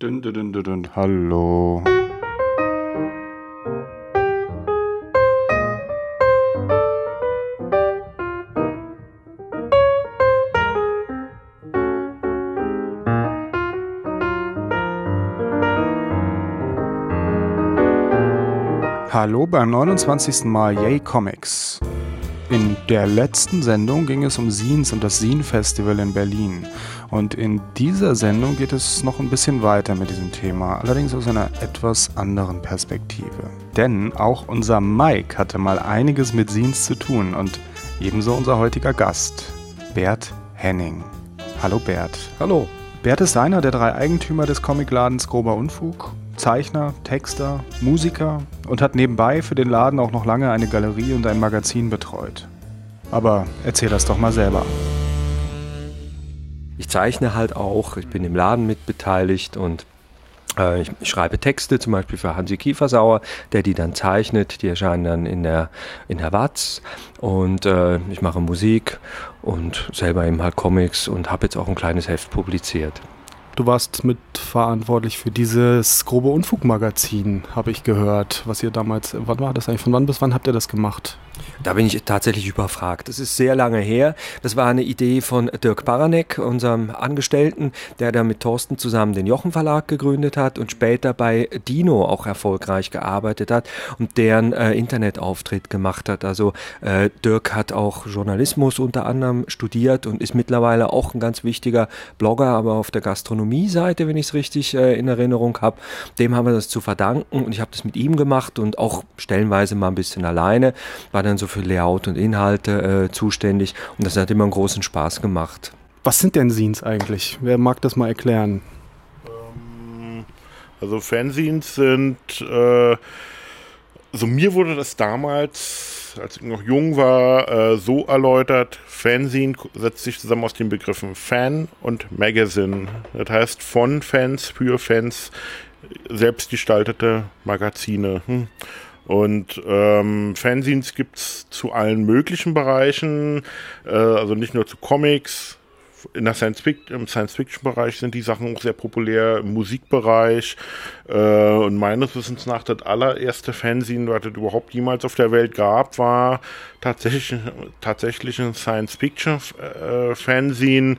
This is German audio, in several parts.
Dün, dün, dün. Hallo. Hallo beim 29. Mal Yay Comics. In der letzten Sendung ging es um Scenes und das Scene Festival in Berlin. Und in dieser Sendung geht es noch ein bisschen weiter mit diesem Thema, allerdings aus einer etwas anderen Perspektive. Denn auch unser Mike hatte mal einiges mit Scenes zu tun und ebenso unser heutiger Gast, Bert Henning. Hallo Bert. Hallo. Bert ist einer der drei Eigentümer des Comicladens Grober Unfug, Zeichner, Texter, Musiker und hat nebenbei für den Laden auch noch lange eine Galerie und ein Magazin betreut. Aber erzähl das doch mal selber. Ich zeichne halt auch, ich bin im Laden mitbeteiligt und äh, ich schreibe Texte, zum Beispiel für Hansi Kiefersauer, der die dann zeichnet. Die erscheinen dann in der, in der Watz. Und äh, ich mache Musik und selber eben halt Comics und habe jetzt auch ein kleines Heft publiziert. Du warst mitverantwortlich für dieses grobe Unfug-Magazin, habe ich gehört, was ihr damals, wann war das eigentlich, von wann bis wann habt ihr das gemacht? Da bin ich tatsächlich überfragt. Das ist sehr lange her. Das war eine Idee von Dirk Baranek, unserem Angestellten, der da mit Thorsten zusammen den Jochen Verlag gegründet hat und später bei Dino auch erfolgreich gearbeitet hat und deren äh, Internetauftritt gemacht hat. Also äh, Dirk hat auch Journalismus unter anderem studiert und ist mittlerweile auch ein ganz wichtiger Blogger, aber auf der Gastronomie-Seite, wenn ich es richtig äh, in Erinnerung habe. Dem haben wir das zu verdanken und ich habe das mit ihm gemacht und auch stellenweise mal ein bisschen alleine. War dann so für Layout und Inhalte äh, zuständig und das hat immer einen großen Spaß gemacht. Was sind denn Scenes eigentlich? Wer mag das mal erklären? Ähm, also Fanzines sind, äh, also mir wurde das damals, als ich noch jung war, äh, so erläutert, Fanzine setzt sich zusammen aus den Begriffen Fan und Magazine. Das heißt von Fans für Fans selbstgestaltete Magazine. Hm. Und ähm, Fanzines gibt's zu allen möglichen Bereichen, äh, also nicht nur zu Comics. In der Science Fiction, Im Science-Fiction-Bereich sind die Sachen auch sehr populär, im Musikbereich. Äh, und meines Wissens nach das allererste Fanzine, was es überhaupt jemals auf der Welt gab, war tatsächlich, tatsächlich ein Science-Fiction-Fanzine. Äh,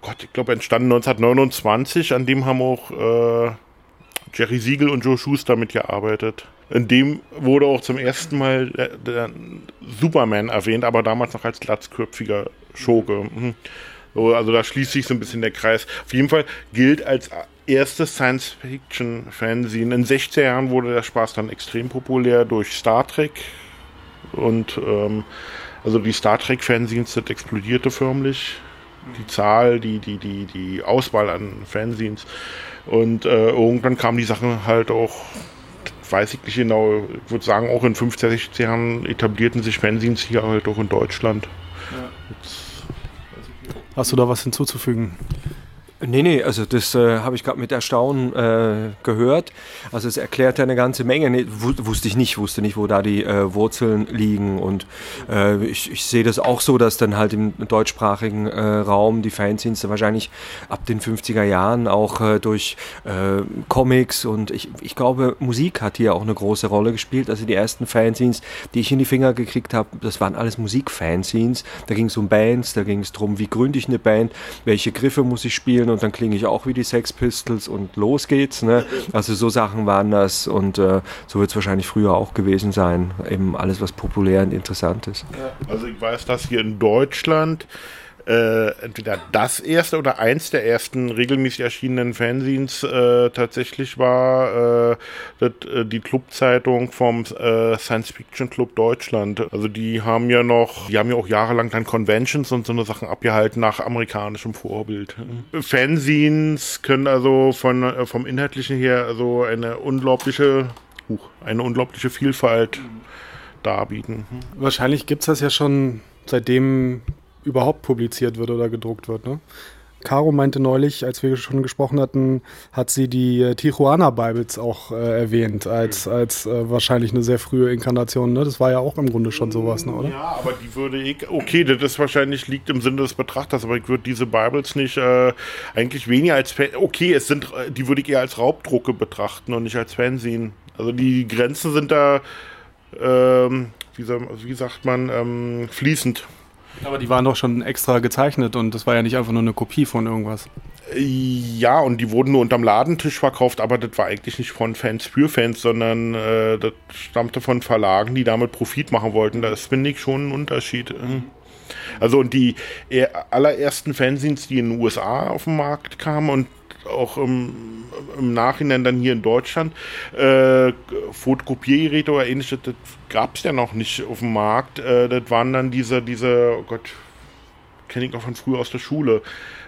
Gott, ich glaube, entstanden 1929. An dem haben auch äh, Jerry Siegel und Joe Schuster mitgearbeitet. In dem wurde auch zum ersten Mal der, der Superman erwähnt, aber damals noch als glatzköpfiger Schurke. Mhm. So, also da schließt sich so ein bisschen der Kreis. Auf jeden Fall gilt als erstes Science-Fiction-Fanzine. In 60er Jahren wurde der Spaß dann extrem populär durch Star Trek. Und ähm, also die Star Trek-Fanzines sind explodierte förmlich. Die Zahl, die, die, die, die Auswahl an Fanzines. Und äh, irgendwann kam die Sache halt auch weiß ich nicht genau. Ich würde sagen, auch in 15, 16 Jahren etablierten sich Fanzines hier halt auch in Deutschland. Ja. Hast du da was hinzuzufügen? Nee, nee, also das äh, habe ich gerade mit Erstaunen äh, gehört. Also es erklärt ja eine ganze Menge. Nee, wusste ich nicht, wusste nicht, wo da die äh, Wurzeln liegen. Und äh, ich, ich sehe das auch so, dass dann halt im deutschsprachigen äh, Raum die Fanzines wahrscheinlich ab den 50er Jahren auch äh, durch Comics und ich, ich glaube, Musik hat hier auch eine große Rolle gespielt. Also die ersten Fanzines, die ich in die Finger gekriegt habe, das waren alles Musikfanzines. Da ging es um Bands, da ging es darum, wie gründe ich eine Band, welche Griffe muss ich spielen spielen und dann klinge ich auch wie die Sex Pistols und los geht's. Ne? Also so Sachen waren das und äh, so wird es wahrscheinlich früher auch gewesen sein. Eben alles, was populär und interessant ist. Also ich weiß, dass hier in Deutschland äh, entweder das erste oder eins der ersten regelmäßig erschienenen Fanzines äh, tatsächlich war äh, das, äh, die Clubzeitung vom äh, Science Fiction Club Deutschland. Also die haben ja noch, die haben ja auch jahrelang dann Conventions und so eine Sachen abgehalten nach amerikanischem Vorbild. Fanzines können also von äh, vom inhaltlichen her also eine unglaubliche, uh, eine unglaubliche Vielfalt darbieten. Wahrscheinlich gibt es das ja schon seitdem überhaupt publiziert wird oder gedruckt wird. Ne? Caro meinte neulich, als wir schon gesprochen hatten, hat sie die äh, Tijuana Bibles auch äh, erwähnt, als, mhm. als äh, wahrscheinlich eine sehr frühe Inkarnation. Ne? Das war ja auch im Grunde schon sowas, ne, oder? Ja, aber die würde ich, okay, das ist wahrscheinlich liegt im Sinne des Betrachters, aber ich würde diese Bibles nicht äh, eigentlich weniger als, okay, es sind, äh, die würde ich eher als Raubdrucke betrachten und nicht als Fernsehen. Also die Grenzen sind da, ähm, wie, wie, sagt man, ähm, fließend. Aber die waren doch schon extra gezeichnet und das war ja nicht einfach nur eine Kopie von irgendwas. Ja, und die wurden nur unterm Ladentisch verkauft, aber das war eigentlich nicht von Fans für Fans, sondern äh, das stammte von Verlagen, die damit Profit machen wollten. Das finde ich schon ein Unterschied. Also und die allerersten Fanzines, die in den USA auf den Markt kamen und auch im, im Nachhinein dann hier in Deutschland. Äh, Fotokopiergeräte oder ähnliches, das gab es ja noch nicht auf dem Markt. Äh, das waren dann diese, diese, oh Gott, kenne ich noch von früher aus der Schule.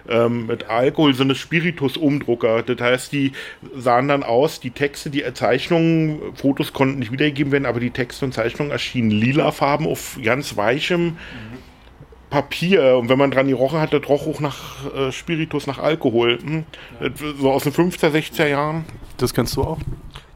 Ähm, mit Alkohol so eine Spiritus-Umdrucker. Das heißt, die sahen dann aus, die Texte, die Zeichnungen, Fotos konnten nicht wiedergegeben werden, aber die Texte und Zeichnungen erschienen lila Farben auf ganz weichem. Mhm Papier und wenn man dran gerochen hat, das roch auch nach äh, Spiritus, nach Alkohol. Hm? Ja. So aus den 50er, 60er Jahren. Das kennst du auch?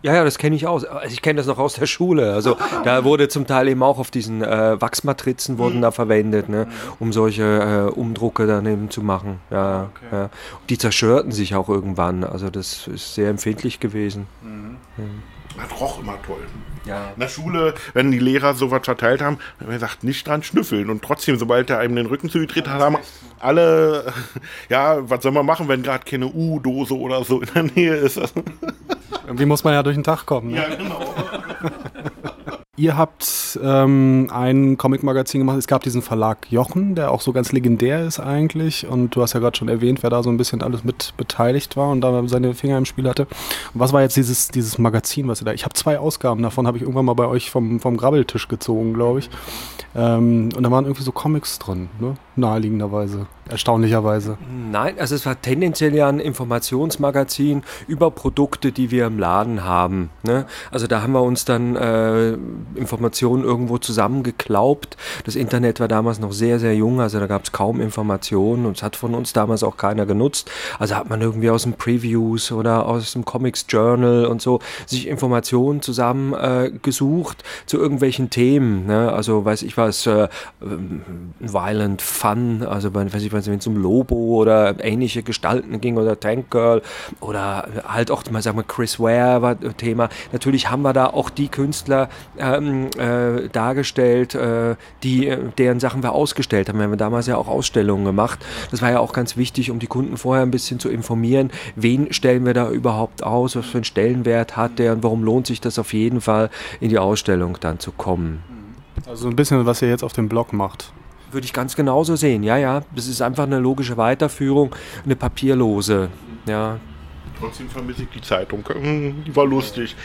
Ja, ja, das kenne ich auch. Also ich kenne das noch aus der Schule. Also da wurde zum Teil eben auch auf diesen äh, Wachsmatrizen wurden da verwendet, ne, um solche äh, Umdrucke dann eben zu machen. Ja, okay. ja. Die zerstörten sich auch irgendwann. Also das ist sehr empfindlich gewesen. Mhm. Mhm. Das roch immer toll. Ja. In der Schule, wenn die Lehrer sowas verteilt haben, haben wir gesagt, nicht dran schnüffeln. Und trotzdem, sobald er einem den Rücken zugedreht hat, haben alle, ja, was soll man machen, wenn gerade keine U-Dose oder so in der Nähe ist. Irgendwie muss man ja durch den Tag kommen. Ne? Ja, genau. Ihr habt ähm, ein Comic-Magazin gemacht. Es gab diesen Verlag Jochen, der auch so ganz legendär ist eigentlich. Und du hast ja gerade schon erwähnt, wer da so ein bisschen alles mit beteiligt war und da seine Finger im Spiel hatte. Was war jetzt dieses, dieses Magazin, was ihr da? Ich habe zwei Ausgaben davon, habe ich irgendwann mal bei euch vom, vom Grabbeltisch gezogen, glaube ich. Ähm, und da waren irgendwie so Comics drin, ne? naheliegenderweise, erstaunlicherweise. Nein, also es war tendenziell ja ein Informationsmagazin über Produkte, die wir im Laden haben. Ne? Also da haben wir uns dann äh, Informationen irgendwo zusammengeklaubt. Das Internet war damals noch sehr, sehr jung, also da gab es kaum Informationen und es hat von uns damals auch keiner genutzt. Also hat man irgendwie aus dem Previews oder aus dem Comics Journal und so sich Informationen zusammengesucht äh, zu irgendwelchen Themen. Ne? Also weiß ich was, äh, Violent Fun, also weiß ich, wenn es um Lobo oder ähnliche Gestalten ging oder Tank Girl oder halt auch mal sagen wir Chris Ware war Thema. Natürlich haben wir da auch die Künstler ähm, äh, dargestellt, äh, die deren Sachen wir ausgestellt haben. Wir haben damals ja auch Ausstellungen gemacht. Das war ja auch ganz wichtig, um die Kunden vorher ein bisschen zu informieren, wen stellen wir da überhaupt aus, was für einen Stellenwert hat der und warum lohnt sich das auf jeden Fall in die Ausstellung dann zu kommen. Also ein bisschen, was ihr jetzt auf dem Blog macht. Würde ich ganz genauso sehen, ja, ja. Das ist einfach eine logische Weiterführung, eine papierlose, ja. Trotzdem vermisse ich die Zeitung. Die war lustig.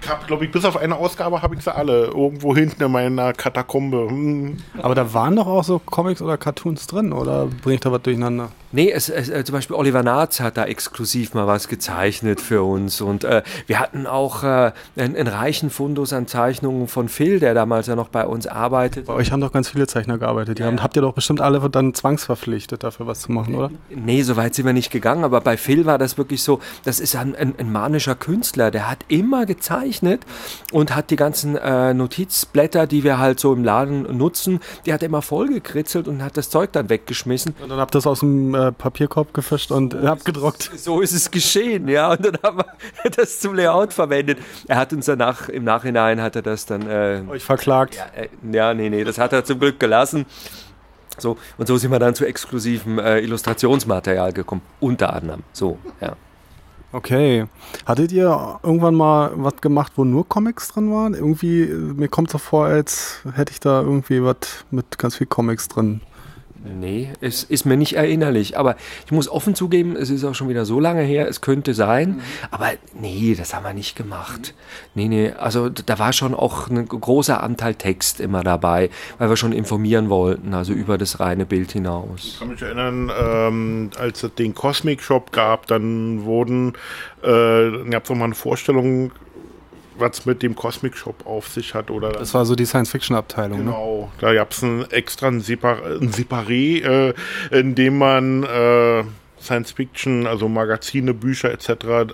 Ich habe, glaube ich, bis auf eine Ausgabe habe ich sie alle irgendwo hinten in meiner Katakombe. Hm. Aber da waren doch auch so Comics oder Cartoons drin, oder bringe ich da was durcheinander? Nee, es, es, äh, zum Beispiel Oliver Naatz hat da exklusiv mal was gezeichnet für uns. Und äh, wir hatten auch äh, einen, einen, reichen Fundus an Zeichnungen von Phil, der damals ja noch bei uns arbeitet. Bei euch haben doch ganz viele Zeichner gearbeitet. Die ja. haben, habt ihr doch bestimmt alle dann zwangsverpflichtet, dafür was zu machen, oder? Nee, so weit sind wir nicht gegangen. Aber bei Phil war das wirklich so, das ist ein, ein, ein manischer Künstler. Der hat immer gezeichnet und hat die ganzen äh, Notizblätter, die wir halt so im Laden nutzen, die hat er immer vollgekritzelt und hat das Zeug dann weggeschmissen. Und dann habt ihr das aus dem äh, Papierkorb gefischt und so abgedruckt. so ist es geschehen, ja. Und dann haben wir das zum Layout verwendet. Er hat uns danach, im Nachhinein hat er das dann. Äh, Euch verklagt? Ja, äh, ja, nee, nee, das hat er zum Glück gelassen. So, und so sind wir dann zu exklusivem äh, Illustrationsmaterial gekommen, unter anderem. So, ja. Okay. Hattet ihr irgendwann mal was gemacht, wo nur Comics drin waren? Irgendwie, mir kommt so vor, als hätte ich da irgendwie was mit ganz viel Comics drin. Nee, es ist mir nicht erinnerlich. Aber ich muss offen zugeben, es ist auch schon wieder so lange her, es könnte sein. Mhm. Aber nee, das haben wir nicht gemacht. Nee, nee, also da war schon auch ein großer Anteil Text immer dabei, weil wir schon informieren wollten, also über das reine Bild hinaus. Ich kann mich erinnern, ähm, als es den Cosmic Shop gab, dann wurden, äh, gab es nochmal eine Vorstellung was mit dem Cosmic Shop auf sich hat. Oder das war so die Science-Fiction-Abteilung. Ne? Genau, ne? da gab es ein extra ein, Separ ein Separé, äh, in dem man äh, Science Fiction, also Magazine, Bücher etc. Äh,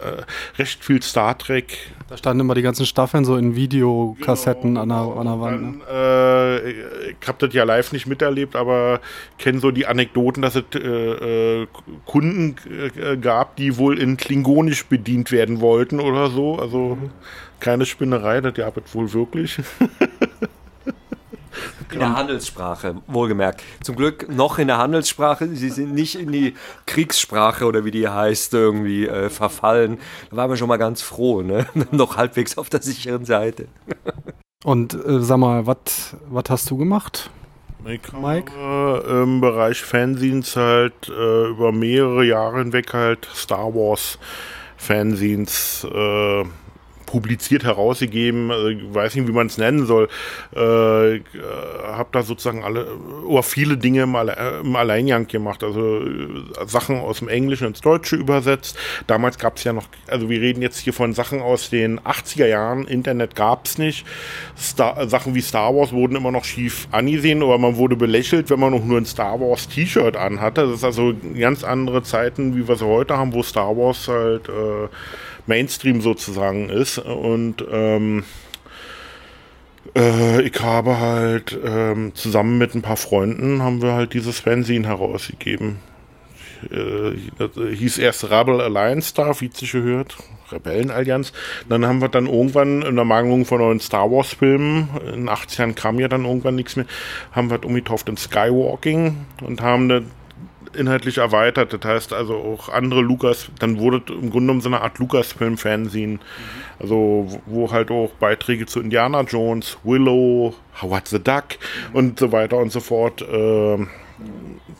recht viel Star Trek. Da standen immer die ganzen Staffeln so in Videokassetten genau, an, der, an der Wand. Dann, ne? ich habe das ja live nicht miterlebt, aber kenne so die Anekdoten, dass es äh, äh Kunden gab, die wohl in Klingonisch bedient werden wollten oder so. Also mhm. Keine Spinnerei, das gab es wohl wirklich. In der Handelssprache, wohlgemerkt. Zum Glück noch in der Handelssprache. Sie sind nicht in die Kriegssprache oder wie die heißt, irgendwie äh, verfallen. Da waren wir schon mal ganz froh, ne? noch halbwegs auf der sicheren Seite. Und äh, sag mal, was hast du gemacht? Ich Mike? Äh, Im Bereich Fanzines halt äh, über mehrere Jahre hinweg halt Star Wars Fanzines äh, publiziert herausgegeben, ich weiß nicht, wie man es nennen soll. Äh, habe da sozusagen alle oder viele Dinge im, Alle im Alleingang gemacht, also äh, Sachen aus dem Englischen ins Deutsche übersetzt. Damals gab es ja noch, also wir reden jetzt hier von Sachen aus den 80er Jahren, Internet gab es nicht. Star, Sachen wie Star Wars wurden immer noch schief angesehen oder man wurde belächelt, wenn man noch nur ein Star Wars T-Shirt anhatte. Das ist also ganz andere Zeiten, wie wir sie heute haben, wo Star Wars halt äh, Mainstream sozusagen ist. Und ähm, äh, ich habe halt ähm, zusammen mit ein paar Freunden haben wir halt dieses Fanzine herausgegeben. Äh, hieß erst Rebel Alliance Star, wie es sich gehört. Rebellenallianz. Dann haben wir dann irgendwann in der Mangelung von neuen Star Wars Filmen, in 80 Jahren kam ja dann irgendwann nichts mehr, haben wir umgetauft in Skywalking und haben inhaltlich erweitert. Das heißt also auch andere Lukas, dann wurde im Grunde genommen so eine Art Lukas-Film-Fernsehen. Mhm. Also, wo halt auch Beiträge zu Indiana Jones, Willow, Howard the Duck mhm. und so weiter und so fort äh,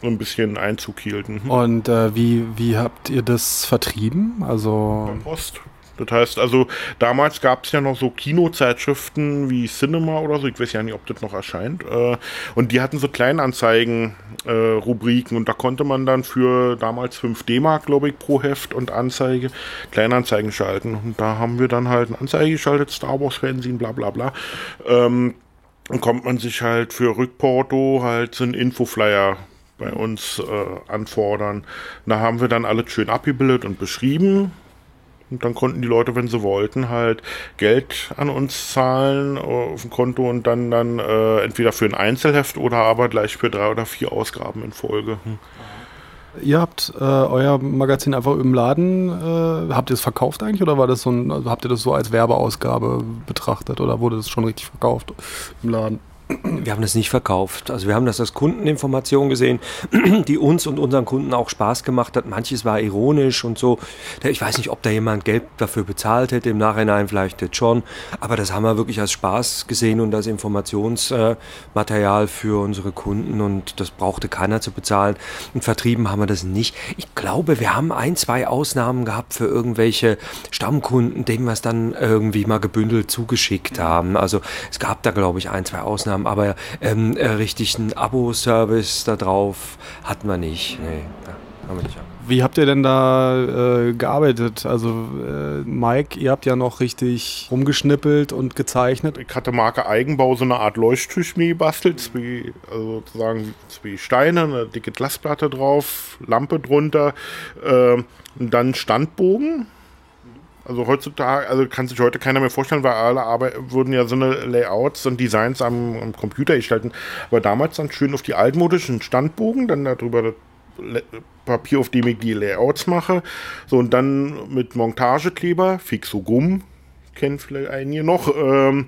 so ein bisschen Einzug hielten. Und äh, wie, wie habt ihr das vertrieben? Also. Post. Das heißt, also damals gab es ja noch so Kinozeitschriften wie Cinema oder so, ich weiß ja nicht, ob das noch erscheint. Äh, und die hatten so Kleinanzeigen-Rubriken äh, und da konnte man dann für damals 5 D-Mark, glaube ich, pro Heft und Anzeige Kleinanzeigen schalten. Und da haben wir dann halt eine Anzeige geschaltet, Star Wars Fernsehen, bla bla bla. Ähm, dann kommt man sich halt für Rückporto halt so einen Infoflyer bei uns äh, anfordern. Da haben wir dann alles schön abgebildet und beschrieben und dann konnten die Leute, wenn sie wollten, halt Geld an uns zahlen auf dem Konto und dann, dann äh, entweder für ein Einzelheft oder aber gleich für drei oder vier Ausgaben in Folge. Hm. Ihr habt äh, euer Magazin einfach im Laden, äh, habt ihr es verkauft eigentlich oder war das so ein, also habt ihr das so als Werbeausgabe betrachtet oder wurde das schon richtig verkauft im Laden? Wir haben das nicht verkauft. Also wir haben das als Kundeninformation gesehen, die uns und unseren Kunden auch Spaß gemacht hat. Manches war ironisch und so. Ich weiß nicht, ob da jemand Geld dafür bezahlt hätte, im Nachhinein vielleicht jetzt schon. Aber das haben wir wirklich als Spaß gesehen und als Informationsmaterial für unsere Kunden und das brauchte keiner zu bezahlen. Und vertrieben haben wir das nicht. Ich glaube, wir haben ein, zwei Ausnahmen gehabt für irgendwelche Stammkunden, denen wir es dann irgendwie mal gebündelt zugeschickt haben. Also es gab da, glaube ich, ein, zwei Ausnahmen haben, aber ähm, äh, richtig einen Abo-Service da drauf hatten wir nicht. Nee, haben wir nicht. Wie habt ihr denn da äh, gearbeitet? Also äh, Mike, ihr habt ja noch richtig rumgeschnippelt und gezeichnet. Ich hatte Marke Eigenbau so eine Art Leuchttisch mir gebastelt, zwei, also sozusagen zwei Steine, eine dicke Glasplatte drauf, Lampe drunter äh, und dann Standbogen also heutzutage, also kann sich heute keiner mehr vorstellen, weil alle Arbeit, würden ja so eine Layouts und Designs am, am Computer gestalten. Aber damals dann schön auf die altmodischen Standbogen, dann darüber Papier, auf dem ich die Layouts mache. So, und dann mit Montagekleber, Fixo Gumm, kennen vielleicht einige noch. Ähm,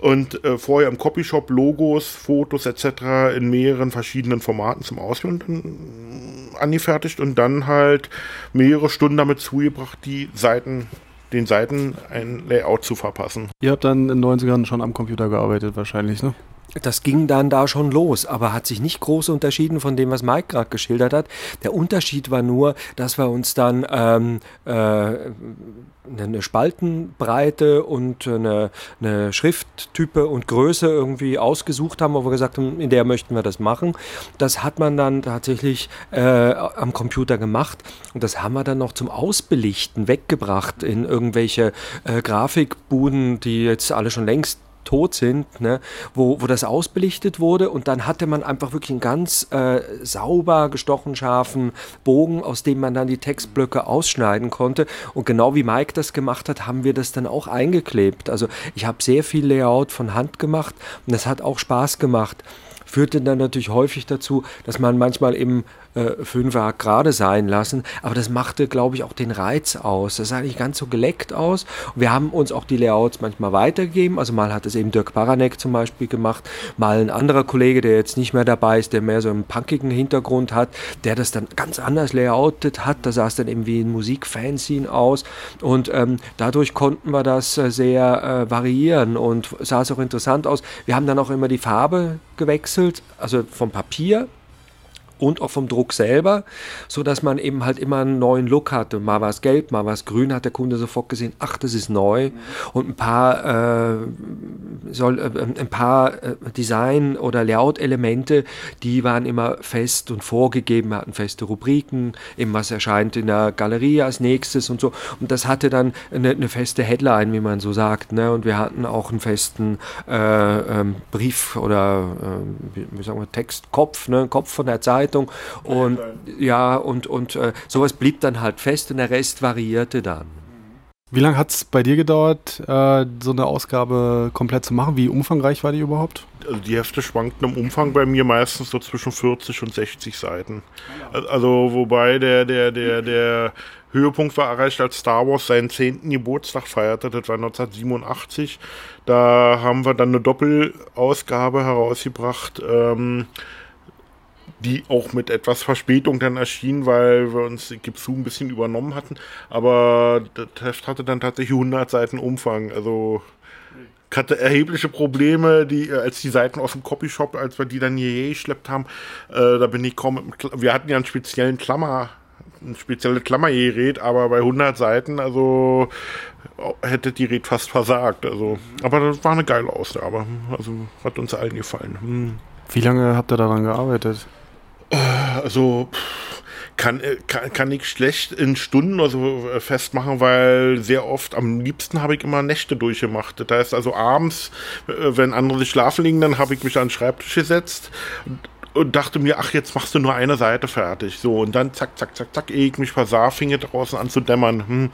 und äh, vorher im Copyshop Logos, Fotos etc. in mehreren verschiedenen Formaten zum Ausfüllen angefertigt und dann halt mehrere Stunden damit zugebracht, die Seiten den Seiten ein Layout zu verpassen. Ihr habt dann in den 90ern schon am Computer gearbeitet wahrscheinlich, ne? Das ging dann da schon los, aber hat sich nicht groß unterschieden von dem, was Mike gerade geschildert hat. Der Unterschied war nur, dass wir uns dann ähm, äh, eine Spaltenbreite und eine, eine Schrifttype und Größe irgendwie ausgesucht haben, wo wir gesagt haben, in der möchten wir das machen. Das hat man dann tatsächlich äh, am Computer gemacht und das haben wir dann noch zum Ausbelichten weggebracht in irgendwelche äh, Grafikbuden, die jetzt alle schon längst tot sind, ne, wo, wo das ausbelichtet wurde. Und dann hatte man einfach wirklich einen ganz äh, sauber gestochen scharfen Bogen, aus dem man dann die Textblöcke ausschneiden konnte. Und genau wie Mike das gemacht hat, haben wir das dann auch eingeklebt. Also ich habe sehr viel Layout von Hand gemacht. Und das hat auch Spaß gemacht. Führte dann natürlich häufig dazu, dass man manchmal eben äh, Fünfer gerade sein lassen. Aber das machte, glaube ich, auch den Reiz aus. Das sah nicht ganz so geleckt aus. Wir haben uns auch die Layouts manchmal weitergegeben. Also mal hat es eben Dirk Baranek zum Beispiel gemacht, mal ein anderer Kollege, der jetzt nicht mehr dabei ist, der mehr so einen punkigen Hintergrund hat, der das dann ganz anders layoutet hat. Da sah es dann eben wie ein Musikfanzine aus. Und ähm, dadurch konnten wir das äh, sehr äh, variieren und sah es auch interessant aus. Wir haben dann auch immer die Farbe gewechselt, also vom Papier und auch vom Druck selber, so dass man eben halt immer einen neuen Look hatte. Mal war es gelb, mal war es grün, hat der Kunde sofort gesehen, ach, das ist neu. Und ein paar, äh, soll, äh, ein paar äh, Design- oder Layout-Elemente, die waren immer fest und vorgegeben, wir hatten feste Rubriken, eben was erscheint in der Galerie als nächstes und so. Und das hatte dann eine, eine feste Headline, wie man so sagt. Ne? Und wir hatten auch einen festen äh, ähm, Brief oder äh, wie sagen wir, Textkopf, ne? Kopf von der Zeit Zeitung. Und ja, und, und äh, sowas blieb dann halt fest und der Rest variierte dann. Wie lange hat es bei dir gedauert, äh, so eine Ausgabe komplett zu machen? Wie umfangreich war die überhaupt? Also die Hefte schwankten im Umfang bei mir meistens so zwischen 40 und 60 Seiten. Also wobei der, der, der, der Höhepunkt war erreicht, als Star Wars seinen 10. Geburtstag feierte. Das war 1987. Da haben wir dann eine Doppelausgabe herausgebracht. Ähm, die auch mit etwas Verspätung dann erschien, weil wir uns Gipsu ein bisschen übernommen hatten. Aber das Heft hatte dann tatsächlich 100 Seiten Umfang. Also hatte erhebliche Probleme, die, äh, als die Seiten aus dem Copyshop, als wir die dann hier geschleppt haben, äh, da bin ich kaum, wir hatten ja einen speziellen Klammer, ein spezielles Klammergerät, aber bei 100 Seiten, also hätte die Red fast versagt, also, aber das war eine geile Ausgabe, also hat uns allen gefallen. Hm. Wie lange habt ihr daran gearbeitet? Also kann, kann, kann ich schlecht in Stunden oder so äh, festmachen, weil sehr oft, am liebsten habe ich immer Nächte durchgemacht. Das heißt also abends, äh, wenn andere sich schlafen liegen, dann habe ich mich an den Schreibtisch gesetzt und, dachte mir, ach, jetzt machst du nur eine Seite fertig. So, und dann zack, zack, zack, zack, ehe ich mich versah, fing es draußen an zu dämmern. Hm.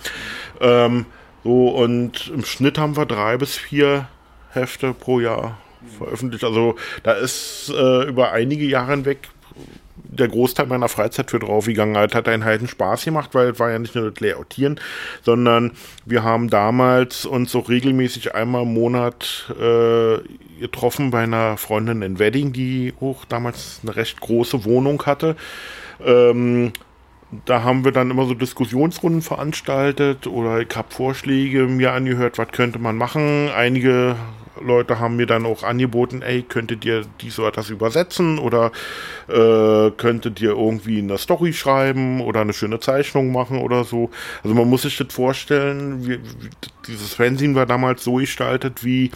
Ähm, so, und im Schnitt haben wir drei bis vier Hefte pro Jahr veröffentlicht. Also da ist äh, über einige Jahre hinweg der Großteil meiner Freizeit für draufgegangen. hat. hat einen heiden Spaß gemacht, weil es war ja nicht nur das Layoutieren, sondern wir haben damals uns auch regelmäßig einmal im Monat äh, getroffen bei einer Freundin in Wedding, die auch damals eine recht große Wohnung hatte. Ähm, da haben wir dann immer so Diskussionsrunden veranstaltet oder ich habe Vorschläge mir angehört, was könnte man machen. Einige Leute haben mir dann auch angeboten, ey, könntet ihr dies oder das übersetzen oder äh, könntet ihr irgendwie eine Story schreiben oder eine schöne Zeichnung machen oder so. Also man muss sich das vorstellen, wie, wie, dieses Fernsehen war damals so gestaltet wie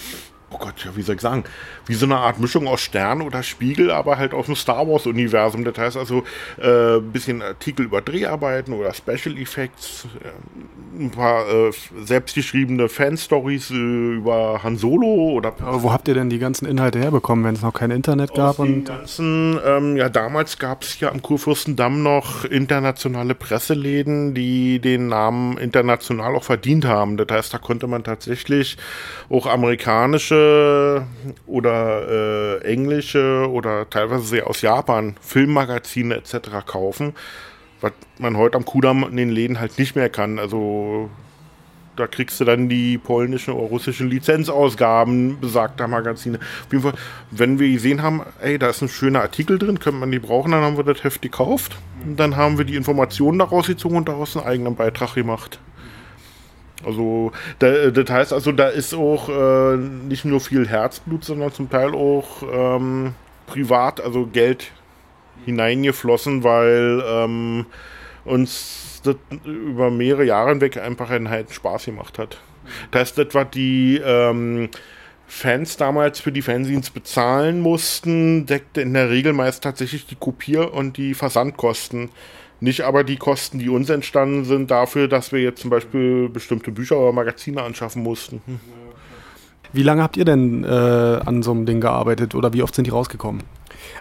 oh Gott, ja, wie soll ich sagen, wie so eine Art Mischung aus Stern oder Spiegel, aber halt aus dem Star Wars-Universum. Das heißt also äh, ein bisschen Artikel über Dreharbeiten oder Special Effects, äh, ein paar äh, selbstgeschriebene Fan-Stories äh, über Han Solo oder. Aber wo habt ihr denn die ganzen Inhalte herbekommen, wenn es noch kein Internet gab? Und ganzen, ähm, ja, damals gab es ja am Kurfürstendamm noch internationale Presseläden, die den Namen international auch verdient haben. Das heißt, da konnte man tatsächlich auch amerikanische oder äh, englische oder teilweise sehr aus Japan Filmmagazine etc. kaufen, was man heute am Kudamm in den Läden halt nicht mehr kann. Also da kriegst du dann die polnischen oder russischen Lizenzausgaben besagter Magazine. Auf jeden Fall, wenn wir gesehen haben, ey, da ist ein schöner Artikel drin, könnte man die brauchen, dann haben wir das Heft gekauft. Und dann haben wir die Informationen daraus gezogen und daraus einen eigenen Beitrag gemacht. Also da, das heißt also, da ist auch äh, nicht nur viel Herzblut, sondern zum Teil auch ähm, privat, also Geld hineingeflossen, weil ähm, uns das über mehrere Jahre hinweg einfach einen halt Spaß gemacht hat. Das heißt, das, was die ähm, Fans damals für die Fanzines bezahlen mussten, deckte in der Regel meist tatsächlich die Kopier- und die Versandkosten. Nicht aber die Kosten, die uns entstanden sind, dafür, dass wir jetzt zum Beispiel bestimmte Bücher oder Magazine anschaffen mussten. Wie lange habt ihr denn äh, an so einem Ding gearbeitet oder wie oft sind die rausgekommen?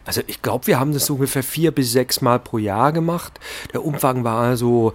Also ich glaube, wir haben das ungefähr vier bis sechs Mal pro Jahr gemacht. Der Umfang war also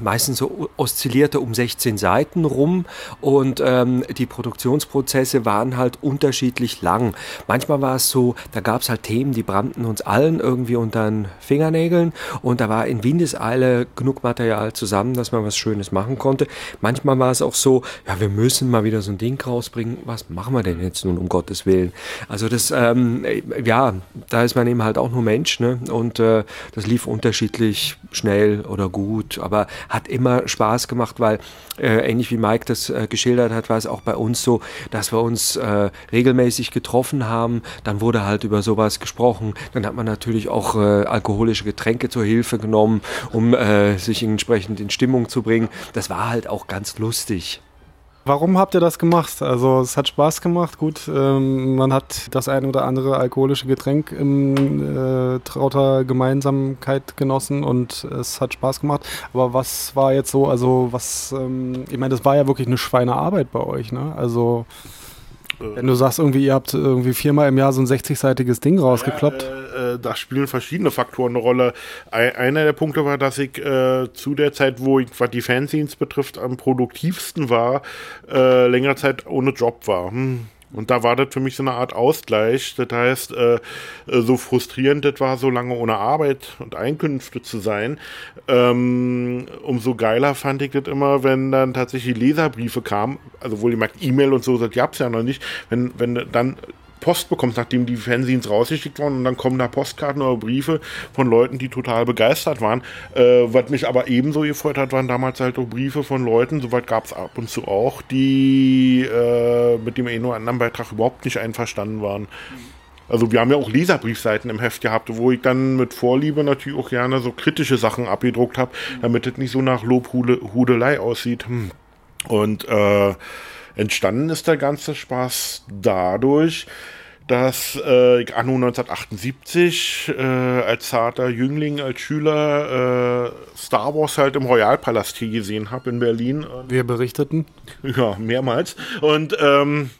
meistens so oszillierte um 16 Seiten rum und ähm, die Produktionsprozesse waren halt unterschiedlich lang. Manchmal war es so, da gab es halt Themen, die brannten uns allen irgendwie unter den Fingernägeln und da war in Windeseile genug Material zusammen, dass man was Schönes machen konnte. Manchmal war es auch so, ja, wir müssen mal wieder so ein Ding rausbringen. Was machen wir denn jetzt nun um Gottes Willen? Also das, ähm, ja, da ist man eben halt auch nur Mensch ne? und äh, das lief unterschiedlich schnell oder gut, aber hat immer Spaß gemacht, weil äh, ähnlich wie Mike das äh, geschildert hat, war es auch bei uns so, dass wir uns äh, regelmäßig getroffen haben. Dann wurde halt über sowas gesprochen. Dann hat man natürlich auch äh, alkoholische Getränke zur Hilfe genommen, um äh, sich entsprechend in Stimmung zu bringen. Das war halt auch ganz lustig. Warum habt ihr das gemacht? Also es hat Spaß gemacht. Gut, ähm, man hat das ein oder andere alkoholische Getränk in äh, trauter Gemeinsamkeit genossen und es hat Spaß gemacht. Aber was war jetzt so, also was, ähm, ich meine, das war ja wirklich eine Schweinearbeit bei euch, ne? Also wenn du sagst, irgendwie, ihr habt irgendwie viermal im Jahr so ein 60-seitiges Ding rausgekloppt. Ja, äh, da spielen verschiedene Faktoren eine Rolle. Ein, einer der Punkte war, dass ich äh, zu der Zeit, wo ich, was die Fanzines betrifft, am produktivsten war, äh, längere Zeit ohne Job war. Hm. Und da war das für mich so eine Art Ausgleich. Das heißt, äh, äh, so frustrierend das war, so lange ohne Arbeit und Einkünfte zu sein, ähm, umso geiler fand ich das immer, wenn dann tatsächlich Leserbriefe kamen. Also wohl jemand E-Mail und so, das gab es ja noch nicht. Wenn, wenn dann Post bekommst, nachdem die Fanzines rausgeschickt wurden und dann kommen da Postkarten oder Briefe von Leuten, die total begeistert waren. Äh, was mich aber ebenso gefreut hat, waren damals halt auch Briefe von Leuten, soweit gab es ab und zu auch, die äh, mit dem einen oder anderen Beitrag überhaupt nicht einverstanden waren. Also wir haben ja auch Leserbriefseiten im Heft gehabt, wo ich dann mit Vorliebe natürlich auch gerne so kritische Sachen abgedruckt habe, damit es nicht so nach Lobhudelei aussieht. Hm. Und äh, Entstanden ist der ganze Spaß dadurch, dass äh, ich anno 1978 äh, als zarter Jüngling, als Schüler äh, Star Wars halt im Royalpalast hier gesehen habe in Berlin. Wir berichteten? Ja, mehrmals. Und ähm,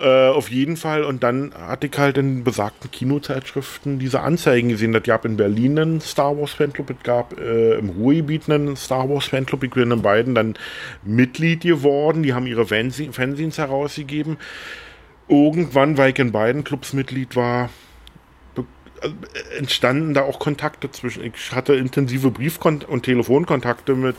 äh, auf jeden Fall. Und dann hatte ich halt in besagten Kinozeitschriften diese Anzeigen gesehen. Das gab in Berlin einen Star Wars Fanclub, es gab äh, im Ruhrgebiet einen Star Wars Fanclub. Ich bin in beiden dann Mitglied geworden. Die haben ihre Fanzines herausgegeben. Irgendwann, weil ich in beiden Clubs Mitglied war, äh, entstanden da auch Kontakte zwischen. Ich hatte intensive Brief- und Telefonkontakte mit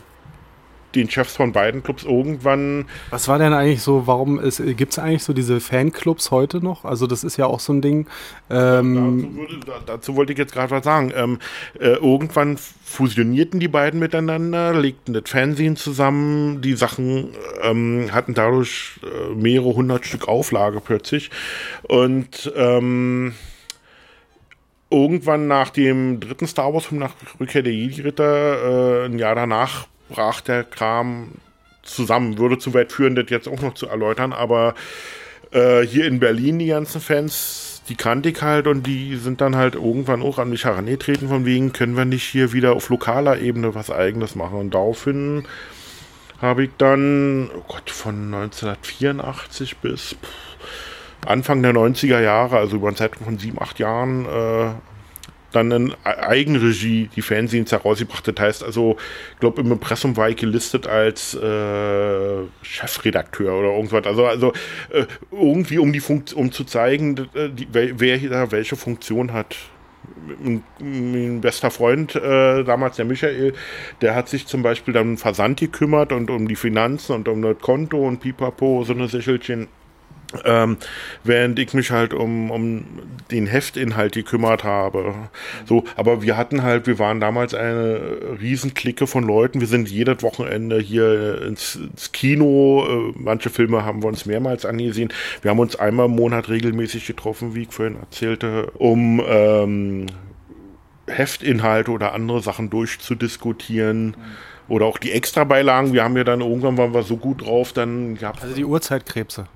den Chefs von beiden Clubs irgendwann. Was war denn eigentlich so, warum gibt es eigentlich so diese Fanclubs heute noch? Also das ist ja auch so ein Ding. Ähm dazu, würde, da, dazu, wollte ich jetzt gerade was sagen. Ähm, äh, irgendwann fusionierten die beiden miteinander, legten das Fernsehen zusammen, die Sachen ähm, hatten dadurch äh, mehrere hundert Stück Auflage plötzlich. Und ähm, irgendwann nach dem dritten Star Wars-Film, nach Rückkehr der Jedi-Ritter, äh, ein Jahr danach brach der Kram zusammen. Würde zu weit führen, das jetzt auch noch zu erläutern, aber äh, hier in Berlin die ganzen Fans, die kannte ich halt und die sind dann halt irgendwann auch an mich herangetreten, von wegen, können wir nicht hier wieder auf lokaler Ebene was eigenes machen. Und daraufhin habe ich dann, oh Gott, von 1984 bis Anfang der 90er Jahre, also über einen Zeitraum von sieben, acht Jahren, äh, dann in Eigenregie die Fanzines herausgebracht. Das heißt also, ich glaube, im Impressum war ich gelistet als äh, Chefredakteur oder irgendwas. Also, also äh, irgendwie um die Funkt um zu zeigen, äh, die, wer da welche Funktion hat. Mein bester Freund äh, damals, der Michael, der hat sich zum Beispiel dann um Versand gekümmert und um die Finanzen und um das Konto und pipapo, so eine Sichelchen. Ähm, während ich mich halt um, um den Heftinhalt gekümmert habe. So, aber wir hatten halt, wir waren damals eine Riesenklicke von Leuten. Wir sind jedes Wochenende hier ins, ins Kino. Äh, manche Filme haben wir uns mehrmals angesehen. Wir haben uns einmal im Monat regelmäßig getroffen, wie ich vorhin erzählte, um ähm, Heftinhalte oder andere Sachen durchzudiskutieren. Mhm oder auch die Extra-Beilagen. Wir haben ja dann irgendwann waren wir so gut drauf, dann gab Also die Uhrzeitkrebse.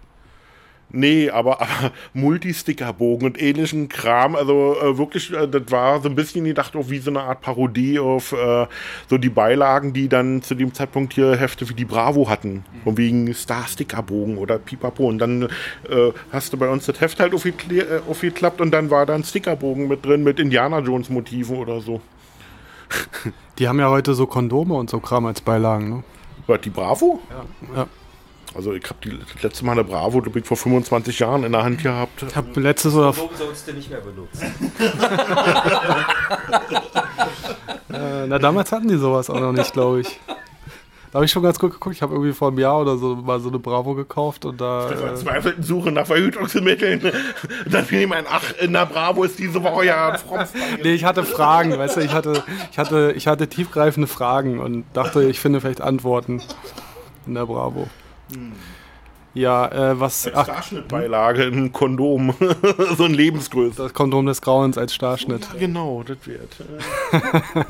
Nee, aber, aber Multistickerbogen und ähnlichen Kram. Also äh, wirklich, äh, das war so ein bisschen gedacht auch wie so eine Art Parodie auf äh, so die Beilagen, die dann zu dem Zeitpunkt hier Hefte wie die Bravo hatten. Von wegen Star-Stickerbogen oder Pipapo. Und dann äh, hast du bei uns das Heft halt äh, aufgeklappt und dann war da ein Stickerbogen mit drin mit Indiana Jones Motiven oder so. Die haben ja heute so Kondome und so Kram als Beilagen, ne? Die Bravo? Ja. Also ich habe die das letzte Mal eine Bravo, glaube ich, vor 25 Jahren in der Hand gehabt. Ich habe letztes oder Warum sollst du nicht mehr benutzen? äh, na damals hatten die sowas auch noch nicht, glaube ich. Da habe ich schon ganz gut geguckt. Ich habe irgendwie vor einem Jahr oder so mal so eine Bravo gekauft und da. Äh, verzweifelten Suche nach Verhütungsmitteln. Dann fiel ihm ein, ach, in der Bravo ist diese Woche ja nee, ich hatte Fragen, weißt du, ich hatte, ich hatte, ich hatte tiefgreifende Fragen und dachte, ich finde vielleicht Antworten in der Bravo. Ja, äh, was. Als Starschnittbeilage, ein Kondom. so ein Lebensgröße. das Kondom des Grauens als Starschnitt. Ja, genau, das wird.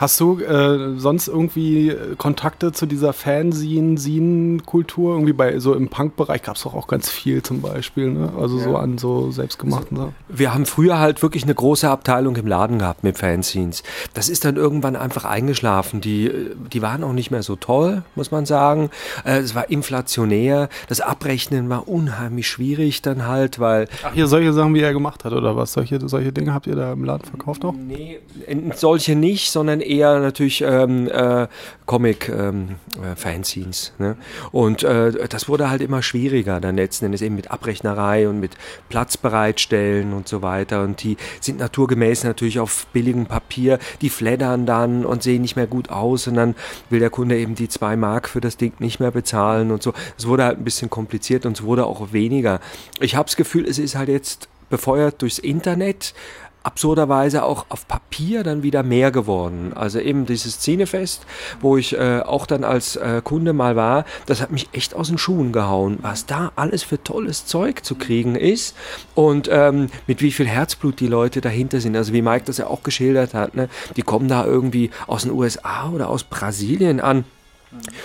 Hast du äh, sonst irgendwie äh, Kontakte zu dieser Fanzine-Kultur? Irgendwie bei so im Punk-Bereich gab es doch auch ganz viel zum Beispiel, ne? Also so an so selbstgemachten Sachen. Wir haben früher halt wirklich eine große Abteilung im Laden gehabt mit Fanzines. Das ist dann irgendwann einfach eingeschlafen. Die, die waren auch nicht mehr so toll, muss man sagen. Äh, Es war inflationär. Das Abrechnen war unheimlich schwierig dann halt, weil Ach, hier solche Sachen, wie er gemacht hat, oder was? Solche, solche Dinge habt ihr da im Laden verkauft auch? Nee, solche nicht, sondern eher natürlich ähm, äh, Comic-Fanzines. ne? Und äh, das wurde halt immer schwieriger dann letzten Endes eben mit Abrechnerei und mit Platz bereitstellen und so weiter. Und die sind naturgemäß natürlich auf billigem Papier, die fleddern dann und sehen nicht mehr gut aus und dann will der Kunde eben die zwei Mark für das Ding nicht mehr bezahlen und so. Es wurde halt ein bisschen kompliziert und es wurde auch weniger. Ich habe das Gefühl, es ist halt jetzt befeuert durchs Internet, absurderweise auch auf Papier dann wieder mehr geworden. Also eben dieses Szenefest, wo ich äh, auch dann als äh, Kunde mal war, das hat mich echt aus den Schuhen gehauen, was da alles für tolles Zeug zu kriegen ist und ähm, mit wie viel Herzblut die Leute dahinter sind. Also wie Mike das ja auch geschildert hat, ne? die kommen da irgendwie aus den USA oder aus Brasilien an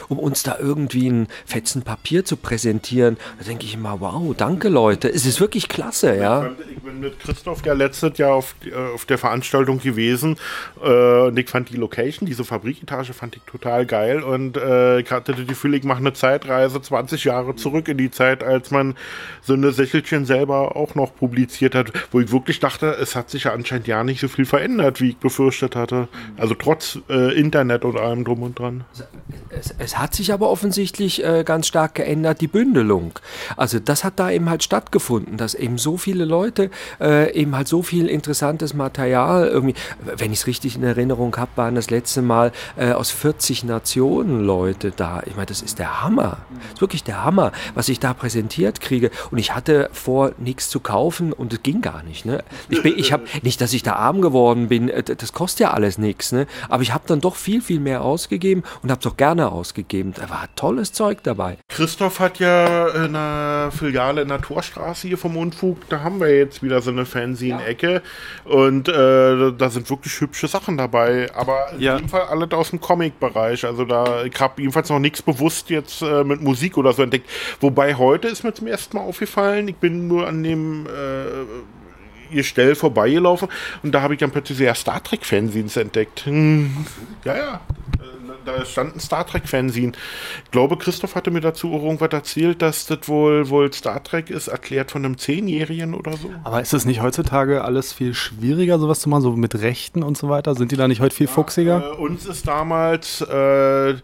um uns da irgendwie ein Fetzen Papier zu präsentieren. Da denke ich immer, wow, danke Leute, es ist wirklich klasse, ja. Ich bin mit Christoph ja letztes Jahr auf, äh, auf der Veranstaltung gewesen äh, und ich fand die Location, diese Fabriketage, fand ich total geil und äh, ich hatte das Gefühl, ich mache eine Zeitreise 20 Jahre zurück in die Zeit, als man so eine Sächelchen selber auch noch publiziert hat, wo ich wirklich dachte, es hat sich ja anscheinend ja nicht so viel verändert, wie ich befürchtet hatte. Also trotz äh, Internet und allem drum und dran. Es, es hat sich aber offensichtlich äh, ganz stark geändert, die Bündelung. Also das hat da eben halt stattgefunden, dass eben so viele Leute äh, eben halt so viel interessantes Material irgendwie, wenn ich es richtig in Erinnerung habe, waren das letzte Mal äh, aus 40 Nationen Leute da. Ich meine, das ist der Hammer. Das ist wirklich der Hammer, was ich da präsentiert kriege. Und ich hatte vor, nichts zu kaufen und es ging gar nicht. Ne? Ich, bin, ich habe nicht, dass ich da arm geworden bin, äh, das kostet ja alles nichts. Ne? Aber ich habe dann doch viel, viel mehr ausgegeben und habe es auch gerne ausgegeben. Da war tolles Zeug dabei. Christoph hat ja in einer Filiale in der Torstraße hier vom Unfug, da haben wir jetzt wieder so eine Fanzine-Ecke und äh, da sind wirklich hübsche Sachen dabei, aber in Ja. jedem Fall alle aus dem Comic-Bereich, also da, ich habe jedenfalls noch nichts bewusst jetzt äh, mit Musik oder so entdeckt, wobei heute ist mir zum ersten Mal aufgefallen, ich bin nur an dem äh, Gestell vorbeigelaufen und da habe ich dann plötzlich sehr Star Trek-Fanzines entdeckt. Hm. Ja, ja. Da stand ein Star Trek-Fanzine. Ich glaube, Christoph hatte mir dazu irgendwas erzählt, dass das wohl, wohl Star Trek ist, erklärt von einem Zehnjährigen oder so. Aber ist es nicht heutzutage alles viel schwieriger, sowas zu machen, so mit Rechten und so weiter? Sind die da nicht heute viel fuchsiger? Äh, uns ist damals äh,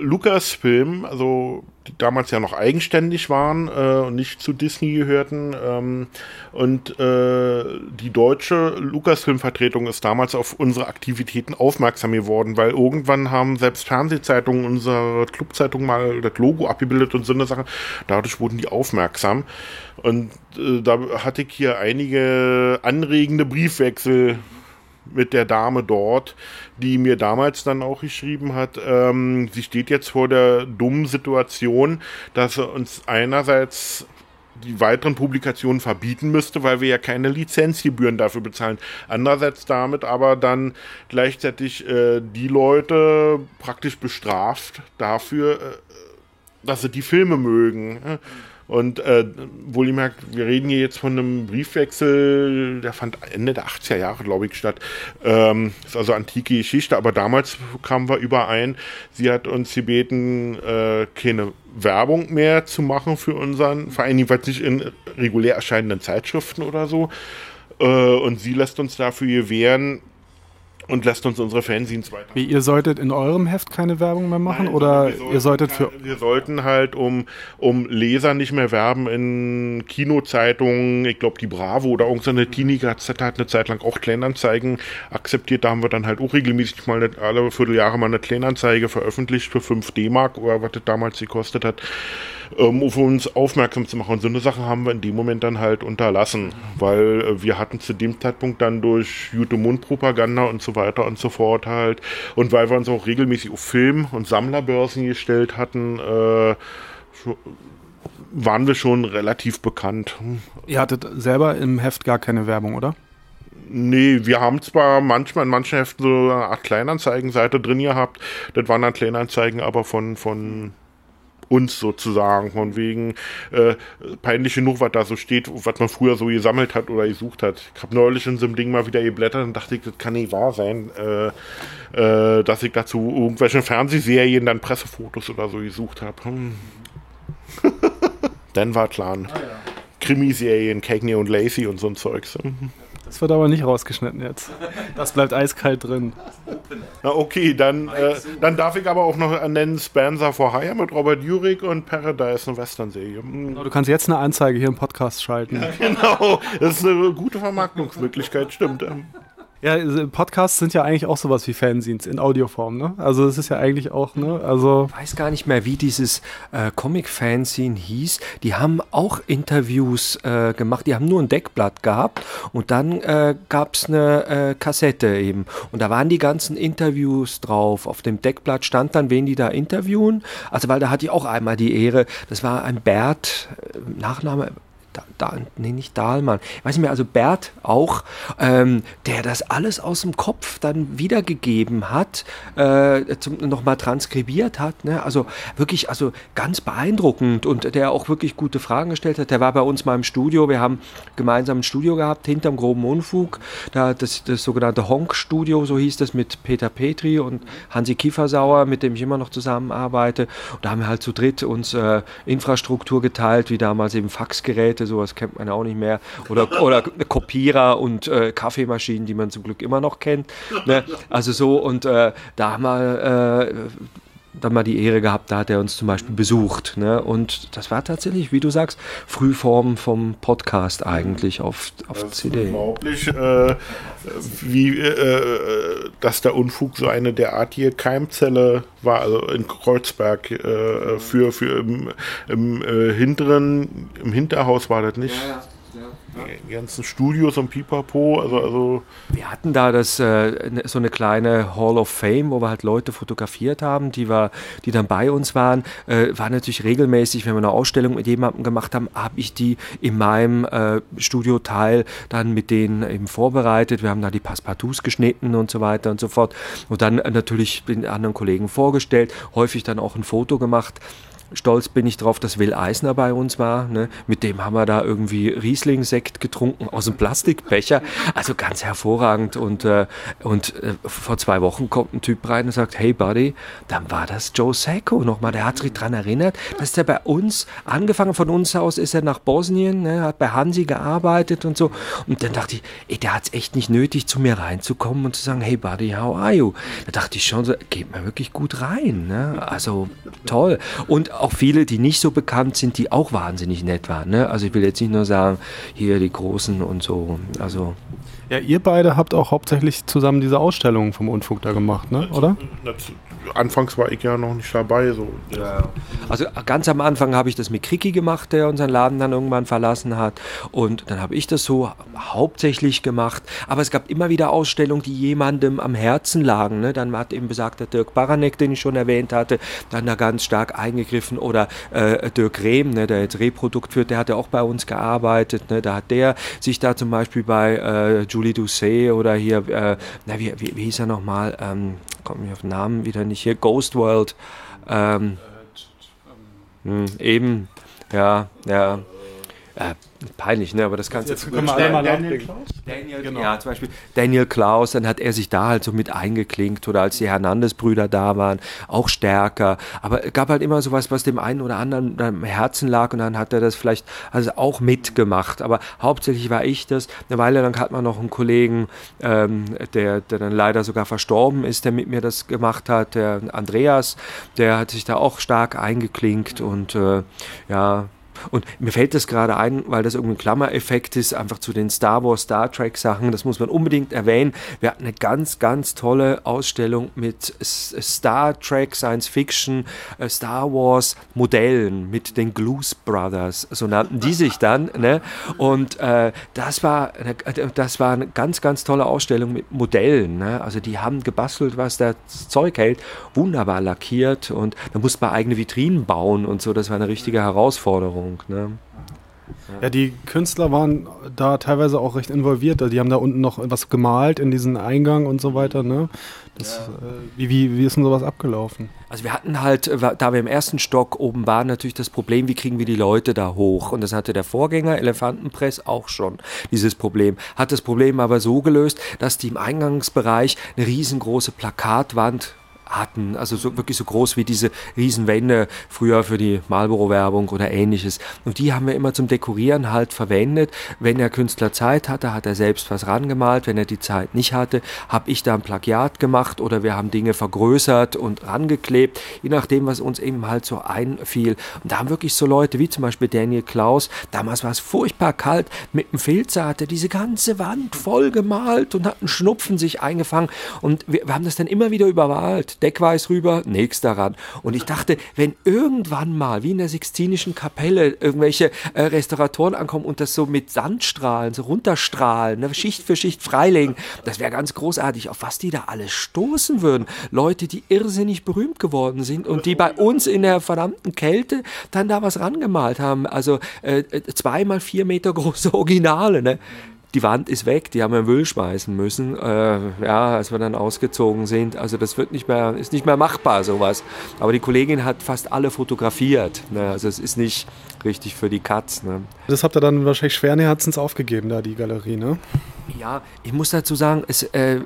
Lucasfilm, also die damals ja noch eigenständig waren äh, und nicht zu Disney gehörten. Ähm, und äh, die deutsche Lucasfilm-Vertretung ist damals auf unsere Aktivitäten aufmerksam geworden, weil irgendwann haben selbst Fernsehzeitungen unsere Clubzeitung mal das Logo abgebildet und so eine Sache. Dadurch wurden die aufmerksam. Und äh, da hatte ich hier einige anregende Briefwechsel mit der Dame dort, die mir damals dann auch geschrieben hat, ähm, sie steht jetzt vor der dummen Situation, dass sie uns einerseits die weiteren Publikationen verbieten müsste, weil wir ja keine Lizenzgebühren dafür bezahlen. Andererseits damit aber dann gleichzeitig äh, die Leute praktisch bestraft dafür, äh, dass sie die Filme mögen. Und äh, wohlgemerkt, wir reden hier jetzt von einem Briefwechsel, der fand Ende der 80er Jahre, glaube ich, statt. Ähm, ist also antike Geschichte, aber damals kamen wir überein, sie hat uns gebeten, äh, keine Werbung mehr zu machen für unseren Verein, jedenfalls nicht in regulär erscheinenden Zeitschriften oder so. Äh, und sie lässt uns dafür gewähren, und lässt uns unsere Fanzines weiter. Wie, ihr solltet in eurem Heft keine Werbung mehr machen Nein, oder ihr solltet für. Wir sollten halt um, um Leser nicht mehr werben in Kinozeitungen. Ich glaube, die Bravo oder irgendeine Teenie-Gazette hat eine Zeit lang auch Kleinanzeigen akzeptiert. Da haben wir dann halt auch regelmäßig mal eine, alle Vierteljahre mal eine Kleinanzeige veröffentlicht für 5 D-Mark oder was das damals gekostet hat ähm, auf uns aufmerksam zu machen. Und so eine Sache haben wir in dem Moment dann halt unterlassen, weil äh, wir hatten zu dem Zeitpunkt dann durch gute Mundpropaganda und so weiter und so fort halt und weil wir uns auch regelmäßig auf Film- und Sammlerbörsen gestellt hatten, äh, waren wir schon relativ bekannt. Ihr hattet selber im Heft gar keine Werbung, oder? Nee, wir haben zwar manchmal in manchen Heften so eine Art Kleinanzeigenseite drin gehabt. Das waren dann Kleinanzeigen, aber von, von uns sozusagen, von wegen äh, peinlich genug, was da so steht, was man früher so gesammelt hat oder gesucht hat. Ich habe neulich in so einem Ding mal wieder geblättert und dachte ich, das kann nicht wahr sein, äh, äh, dass ich dazu irgendwelche Fernsehserien dann Pressefotos oder so gesucht habe. Hm. dann war klar. Ah, ja. Krimiserien, Cagney und Lacey und so ein Zeugs. Das wird aber nicht rausgeschnitten jetzt. Das bleibt eiskalt drin. Na okay, dann, äh, dann darf ich aber auch noch nennen Spencer for Hire mit Robert Jurek und Paradise, eine Western-Serie. Hm. Genau, du kannst jetzt eine Anzeige hier im Podcast schalten. Ja, genau, das ist eine gute Vermarktungsmöglichkeit, stimmt. Ja, Podcasts sind ja eigentlich auch sowas wie Fanzines in Audioform, ne? Also es ist ja eigentlich auch, ne? Also ich weiß gar nicht mehr, wie dieses äh, Comic-Fanzine hieß. Die haben auch Interviews äh, gemacht. Die haben nur ein Deckblatt gehabt und dann äh, gab es eine äh, Kassette eben. Und da waren die ganzen Interviews drauf. Auf dem Deckblatt stand dann, wen die da interviewen. Also weil da hatte ich auch einmal die Ehre. Das war ein Bert, äh, Nachname da, da, nee, nicht Dahlmann, weiß nicht mehr, also Bert auch, ähm, der das alles aus dem Kopf dann wiedergegeben hat, äh, nochmal transkribiert hat, ne? also wirklich, also ganz beeindruckend und der auch wirklich gute Fragen gestellt hat. Der war bei uns mal im Studio, wir haben gemeinsam ein Studio gehabt, hinterm groben Unfug, da das, das sogenannte Honk-Studio, so hieß das, mit Peter Petri und Hansi Kiefersauer, mit dem ich immer noch zusammenarbeite. Und da haben wir halt zu dritt uns äh, Infrastruktur geteilt, wie damals eben Faxgeräte Geräte, sowas kennt man auch nicht mehr. Oder, oder Kopierer und äh, Kaffeemaschinen, die man zum Glück immer noch kennt. Ne? Also so, und äh, da haben wir äh, dann mal die Ehre gehabt, da hat er uns zum Beispiel besucht. Ne? Und das war tatsächlich, wie du sagst, Frühform vom Podcast eigentlich auf, auf das CD. Unglaublich, äh, wie, äh, dass der Unfug so eine derartige Keimzelle war, also in Kreuzberg äh, für, für im, im äh, hinteren, im Hinterhaus war das nicht. Ja, ja die ganzen Studios und Pipapo, also, also Wir hatten da das, äh, ne, so eine kleine Hall of Fame, wo wir halt Leute fotografiert haben, die, wir, die dann bei uns waren. Äh, war natürlich regelmäßig, wenn wir eine Ausstellung mit jemandem gemacht haben, habe ich die in meinem äh, Studioteil dann mit denen eben vorbereitet. Wir haben da die Passepartouts geschnitten und so weiter und so fort. Und dann natürlich den anderen Kollegen vorgestellt, häufig dann auch ein Foto gemacht stolz bin ich drauf, dass Will Eisner bei uns war. Ne? Mit dem haben wir da irgendwie Riesling-Sekt getrunken aus dem Plastikbecher. Also ganz hervorragend. Und, äh, und äh, vor zwei Wochen kommt ein Typ rein und sagt, hey Buddy, dann war das Joe Sacco nochmal. Der hat sich daran erinnert, dass der bei uns, angefangen von uns aus, ist er nach Bosnien, ne? hat bei Hansi gearbeitet und so. Und dann dachte ich, ey, der hat es echt nicht nötig, zu mir reinzukommen und zu sagen, hey Buddy, how are you? Da dachte ich schon so, geht mir wirklich gut rein. Ne? Also toll. Und auch viele, die nicht so bekannt sind, die auch wahnsinnig nett waren. Ne? Also ich will jetzt nicht nur sagen, hier die Großen und so. Also ja, ihr beide habt auch hauptsächlich zusammen diese Ausstellung vom Unfug da gemacht, ne? oder? Anfangs war ich ja noch nicht dabei. So. Ja. Also ganz am Anfang habe ich das mit Kriki gemacht, der unseren Laden dann irgendwann verlassen hat. Und dann habe ich das so hauptsächlich gemacht. Aber es gab immer wieder Ausstellungen, die jemandem am Herzen lagen. Ne? Dann hat eben besagter Dirk Baranek, den ich schon erwähnt hatte, dann da ganz stark eingegriffen. Oder äh, Dirk Rehm, ne, der jetzt Reprodukt führt, der hat ja auch bei uns gearbeitet. Ne? Da hat der sich da zum Beispiel bei äh, Julie Doucet oder hier, äh, na, wie, wie, wie hieß er nochmal? Ähm, komme ich auf den Namen wieder nicht hier, Ghost World. Ähm, Hm, eben, ja, ja. Äh, peinlich, ne? Aber das kannst du jetzt können wir alle mal Daniel Klaus? Daniel, genau. Ja, zum Beispiel Daniel Klaus, dann hat er sich da halt so mit eingeklinkt oder als die Hernandez-Brüder da waren, auch stärker. Aber es gab halt immer sowas, was dem einen oder anderen am Herzen lag und dann hat er das vielleicht also auch mitgemacht. Aber hauptsächlich war ich das. Eine Weile lang hat man noch einen Kollegen, ähm, der, der dann leider sogar verstorben ist, der mit mir das gemacht hat, der Andreas, der hat sich da auch stark eingeklinkt und äh, ja, und mir fällt das gerade ein, weil das irgendwie ein Klammereffekt ist, einfach zu den Star Wars, Star Trek Sachen. Das muss man unbedingt erwähnen. Wir hatten eine ganz, ganz tolle Ausstellung mit Star Trek, Science Fiction, äh, Star Wars Modellen mit den Glues Brothers. So nannten die sich dann. Ne? Und äh, das, war eine, das war eine ganz, ganz tolle Ausstellung mit Modellen. Ne? Also die haben gebastelt, was das Zeug hält. Wunderbar lackiert und da musste man eigene Vitrinen bauen und so. Das war eine richtige Herausforderung. Stimmung. Ne? Ja, die Künstler waren da teilweise auch recht involviert. Die haben da unten noch was gemalt in diesen Eingang und so weiter. Ne? Das, ja. äh, wie, wie, wie ist denn sowas abgelaufen? Also wir hatten halt, äh, da wir im ersten Stock oben waren, natürlich das Problem, wie kriegen wir die Leute da hoch? Und das hatte der Vorgänger Elefantenpress auch schon, dieses Problem. Hat das Problem aber so gelöst, dass die im Eingangsbereich eine riesengroße Plakatwand hatten, also so, wirklich so groß wie diese Riesenwände früher für die Marlboro-Werbung oder ähnliches. Und die haben wir immer zum Dekorieren halt verwendet. Wenn der Künstler Zeit hatte, hat er selbst was rangemalt. Wenn er die Zeit nicht hatte, habe ich da ein Plagiat gemacht oder wir haben Dinge vergrößert und rangeklebt, je nachdem, was uns eben halt so einfiel. Und da haben wirklich so Leute wie zum Beispiel Daniel Klaus, damals war es furchtbar kalt, mit dem Filzer hat er diese ganze Wand voll gemalt und hat einen Schnupfen sich eingefangen. Und wir, wir haben das dann immer wieder übermalt. Deckweiß rüber, nächster ran. Und ich dachte, wenn irgendwann mal, wie in der Sixtinischen Kapelle, irgendwelche äh, Restauratoren ankommen und das so mit Sandstrahlen, so runterstrahlen, ne, Schicht für Schicht freilegen, das wäre ganz großartig, auf was die da alles stoßen würden. Leute, die irrsinnig berühmt geworden sind und die bei uns in der verdammten Kälte dann da was rangemalt haben. Also äh, äh zweimal vier Meter große Originale. Ne? Die Wand ist weg, die haben wir in Müll schmeißen müssen, äh, ja, als wir dann ausgezogen sind. Also das wird nicht mehr, ist nicht mehr machbar, sowas. Aber die Kollegin hat fast alle fotografiert. Ne? Also es ist nicht richtig für die Katz. Ne? Das habt ihr dann wahrscheinlich schweren Herzens aufgegeben, da die Galerie, ne? Ja, ich muss dazu sagen, es, äh,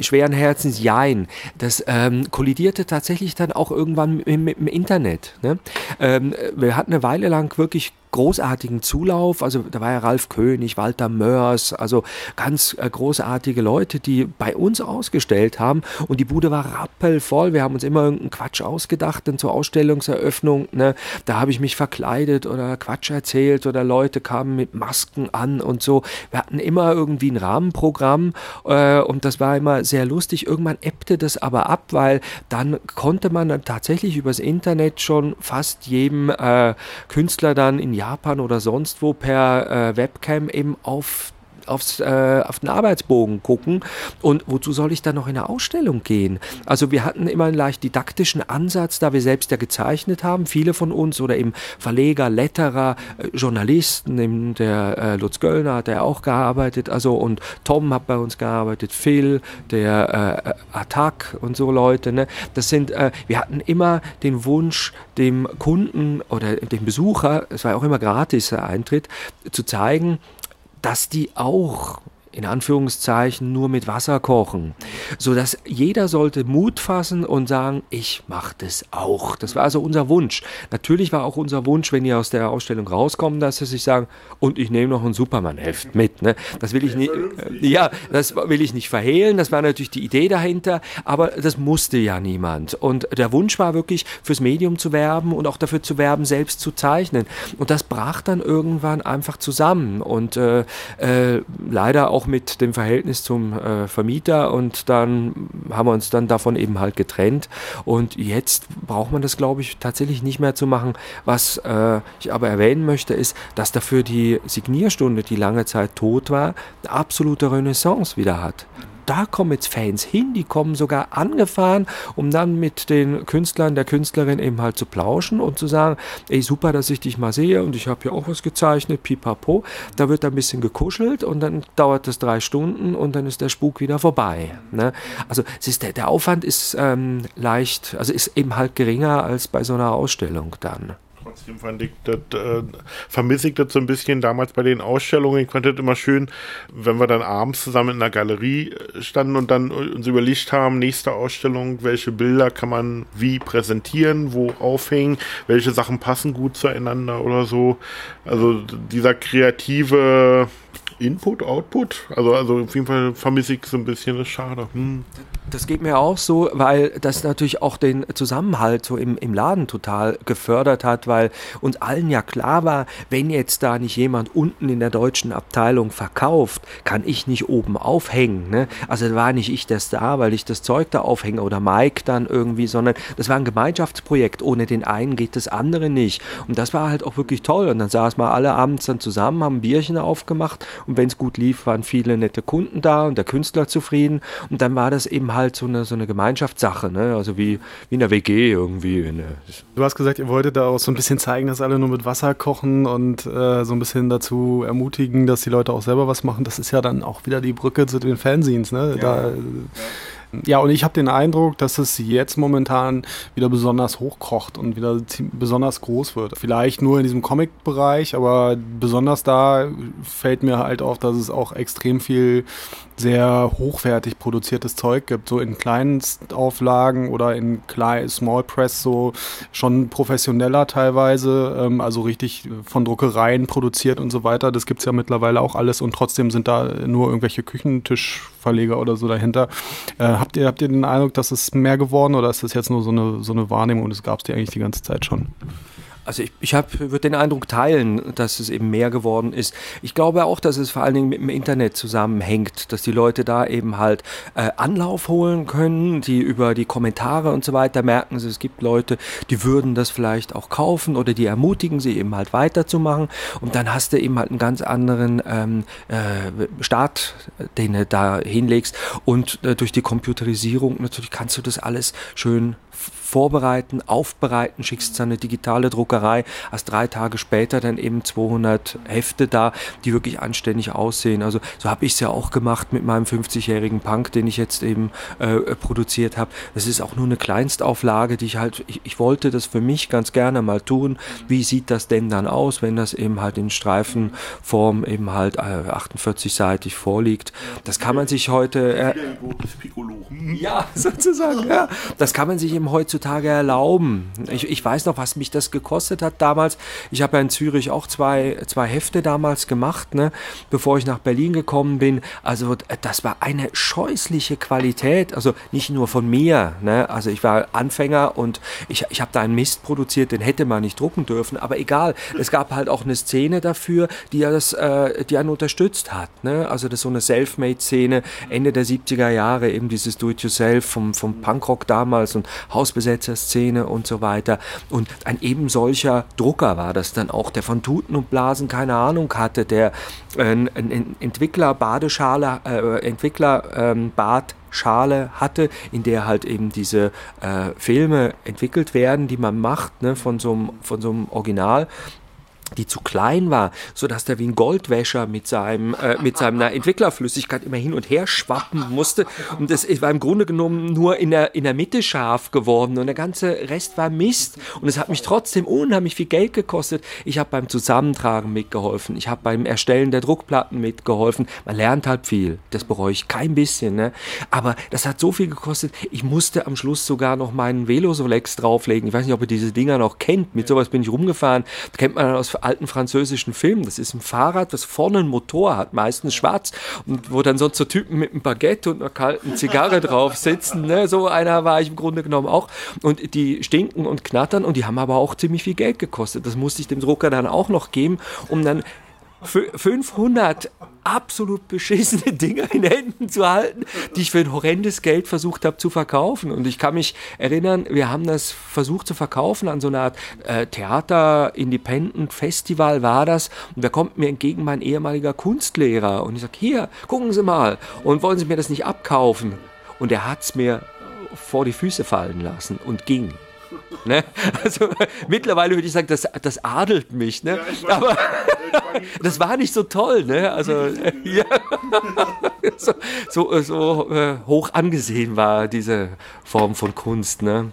schweren Herzens jein. Das ähm, kollidierte tatsächlich dann auch irgendwann mit, mit dem Internet. Ne? Ähm, wir hatten eine Weile lang wirklich großartigen Zulauf. Also da war ja Ralf König, Walter Mörs, also ganz äh, großartige Leute, die bei uns ausgestellt haben. Und die Bude war rappelvoll. Wir haben uns immer irgendeinen Quatsch ausgedacht denn zur Ausstellungseröffnung. Ne? Da habe ich mich verkleidet oder Quatsch erzählt oder Leute kamen mit Masken an und so. Wir hatten immer irgendwie ein Rahmenprogramm äh, und das war immer sehr lustig. Irgendwann ebbte das aber ab, weil dann konnte man dann tatsächlich übers Internet schon fast jedem äh, Künstler dann in Japan oder sonst wo per äh, Webcam eben auf aufs, äh, auf den Arbeitsbogen gucken. Und wozu soll ich dann noch in eine Ausstellung gehen? Also wir hatten immer einen leicht didaktischen Ansatz, da wir selbst ja gezeichnet haben, viele von uns oder eben Verleger, Letterer, äh, Journalisten, eben der äh, Lutz Göllner hat ja auch gearbeitet, also und Tom hat bei uns gearbeitet, Phil, der äh, Attack und so Leute. Ne? Das sind, äh, wir hatten immer den Wunsch, dem Kunden oder dem Besucher, es war auch immer gratis der Eintritt, zu zeigen, dass die auch in Anführungszeichen nur mit Wasser kochen, so dass jeder sollte Mut fassen und sagen, ich mache das auch. Das war also unser Wunsch. Natürlich war auch unser Wunsch, wenn ihr aus der Ausstellung rauskommt, dass sie sich sagen, und ich nehme noch ein Superman-Heft mit. Ne? Das will ich nicht, äh, ja, das will ich nicht verhehlen. Das war natürlich die Idee dahinter, aber das musste ja niemand. Und der Wunsch war wirklich, fürs Medium zu werben und auch dafür zu werben, selbst zu zeichnen. Und das brach dann irgendwann einfach zusammen und äh, äh, leider auch mit dem Verhältnis zum äh, Vermieter und dann haben wir uns dann davon eben halt getrennt und jetzt braucht man das glaube ich tatsächlich nicht mehr zu machen. Was äh, ich aber erwähnen möchte ist, dass dafür die Signierstunde, die lange Zeit tot war, eine absolute Renaissance wieder hat da kommen jetzt Fans hin, die kommen sogar angefahren, um dann mit den Künstlern, der Künstlerin eben halt zu plauschen und zu sagen, ey, super, dass ich dich mal sehe und ich habe ja auch was gezeichnet, pipapo. Da wird ein bisschen gekuschelt und dann dauert das drei Stunden und dann ist der Spuk wieder vorbei. Ne? Also ist der, der Aufwand ist ähm, leicht, also ist eben halt geringer als bei so einer Ausstellung dann. Trotzdem fand ich das, äh, vermisse ich das so ein bisschen damals bei den Ausstellungen. Ich fand das immer schön, wenn wir dann abends zusammen in der Galerie äh, standen und dann uns überlegt haben, nächste Ausstellung, welche Bilder kann man wie präsentieren, wo aufhängen, welche Sachen passen gut zueinander oder so. Also dieser kreative Input, Output, also, also auf jeden Fall vermisse ich so ein bisschen, das ist schade. Hm. Das geht mir auch so, weil das natürlich auch den Zusammenhalt so im, im Laden total gefördert hat, weil uns allen ja klar war, wenn jetzt da nicht jemand unten in der deutschen Abteilung verkauft, kann ich nicht oben aufhängen. Ne? Also war nicht ich der Star, weil ich das Zeug da aufhänge oder Mike dann irgendwie, sondern das war ein Gemeinschaftsprojekt. Ohne den einen geht das andere nicht. Und das war halt auch wirklich toll. Und dann saßen wir alle abends dann zusammen, haben ein Bierchen aufgemacht und wenn es gut lief, waren viele nette Kunden da und der Künstler zufrieden. Und dann war das eben halt so eine, so eine Gemeinschaftssache, ne? also wie, wie in der WG irgendwie. Ne? Du hast gesagt, ihr wolltet da auch so ein bisschen zeigen, dass alle nur mit Wasser kochen und äh, so ein bisschen dazu ermutigen, dass die Leute auch selber was machen. Das ist ja dann auch wieder die Brücke zu den Fanzines. Ne? Ja. Da, ja. Ja, und ich habe den Eindruck, dass es jetzt momentan wieder besonders hochkocht und wieder besonders groß wird. Vielleicht nur in diesem Comic-Bereich, aber besonders da fällt mir halt auf, dass es auch extrem viel sehr hochwertig produziertes Zeug gibt, so in kleinen Auflagen oder in klein, Small Press, so schon professioneller teilweise, ähm, also richtig von Druckereien produziert und so weiter. Das gibt es ja mittlerweile auch alles und trotzdem sind da nur irgendwelche Küchentischverleger oder so dahinter. Äh, habt, ihr, habt ihr den Eindruck, dass es mehr geworden oder ist das jetzt nur so eine, so eine Wahrnehmung und das gab es die eigentlich die ganze Zeit schon? Also ich, ich würde den Eindruck teilen, dass es eben mehr geworden ist. Ich glaube auch, dass es vor allen Dingen mit dem Internet zusammenhängt, dass die Leute da eben halt äh, Anlauf holen können, die über die Kommentare und so weiter merken, es gibt Leute, die würden das vielleicht auch kaufen oder die ermutigen sie eben halt weiterzumachen und dann hast du eben halt einen ganz anderen ähm, äh, Start, den du da hinlegst und äh, durch die Computerisierung natürlich kannst du das alles schön vorbereiten, aufbereiten, schickst es an eine digitale Druckerei, hast drei Tage später dann eben 200 Hefte da, die wirklich anständig aussehen. Also so habe ich es ja auch gemacht mit meinem 50-jährigen Punk, den ich jetzt eben äh, produziert habe. Das ist auch nur eine Kleinstauflage, die ich halt, ich, ich, wollte das für mich ganz gerne mal tun. Wie sieht das denn dann aus, wenn das eben halt in Streifenform eben halt äh, 48-seitig vorliegt? Das kann man sich heute... Äh, ja, sozusagen, ja. Das kann man sich eben heutzutage erlauben. Ich, ich weiß noch, was mich das gekostet hat damals. Ich habe ja in Zürich auch zwei, zwei Hefte damals gemacht, ne, bevor ich nach Berlin gekommen bin. Also das war eine scheußliche Qualität. Also nicht nur von mir. Ne? Also ich war Anfänger und ich, ich habe da einen Mist produziert, den hätte man nicht drucken dürfen. Aber egal, es gab halt auch eine Szene dafür, die ja das, äh, die einen unterstützt hat. Ne? Also das ist so eine Selfmade-Szene Ende der 70er Jahre, eben dieses Do-it-yourself vom, vom Punkrock damals und Hausbesetzerszene und so weiter. Und ein eben solcher Drucker war das dann auch, der von Tuten und Blasen keine Ahnung hatte, der äh, ein Entwickler Badeschale, äh, Entwickler ähm, Bad Schale hatte, in der halt eben diese äh, Filme entwickelt werden, die man macht, ne, von so einem Original die zu klein war, so dass der wie ein Goldwäscher mit seinem äh, mit seiner Entwicklerflüssigkeit immer hin und her schwappen musste und das war im Grunde genommen nur in der in der Mitte scharf geworden und der ganze Rest war Mist und es hat mich trotzdem unheimlich viel Geld gekostet. Ich habe beim Zusammentragen mitgeholfen, ich habe beim Erstellen der Druckplatten mitgeholfen. Man lernt halt viel, das bereue ich kein bisschen, ne? Aber das hat so viel gekostet. Ich musste am Schluss sogar noch meinen Velosolex drauflegen. Ich weiß nicht, ob ihr diese Dinger noch kennt. Mit sowas bin ich rumgefahren. Das kennt man dann aus alten französischen Filmen. Das ist ein Fahrrad, das vorne einen Motor hat, meistens schwarz, und wo dann sonst so Typen mit einem Baguette und einer kalten Zigarre drauf sitzen. Ne? So einer war ich im Grunde genommen auch. Und die stinken und knattern und die haben aber auch ziemlich viel Geld gekostet. Das musste ich dem Drucker dann auch noch geben, um dann 500 absolut beschissene Dinger in Händen zu halten, die ich für ein horrendes Geld versucht habe zu verkaufen. Und ich kann mich erinnern, wir haben das versucht zu verkaufen an so einer Art äh, Theater-Independent-Festival war das. Und da kommt mir entgegen mein ehemaliger Kunstlehrer und ich sage, hier, gucken Sie mal. Und wollen Sie mir das nicht abkaufen? Und er hat es mir vor die Füße fallen lassen und ging. Ne? Also mittlerweile würde ich sagen, das, das adelt mich. Ne? Ja, Aber das war nicht so toll. Ne? Also ja, so, so, so äh, hoch angesehen war diese Form von Kunst. Ne?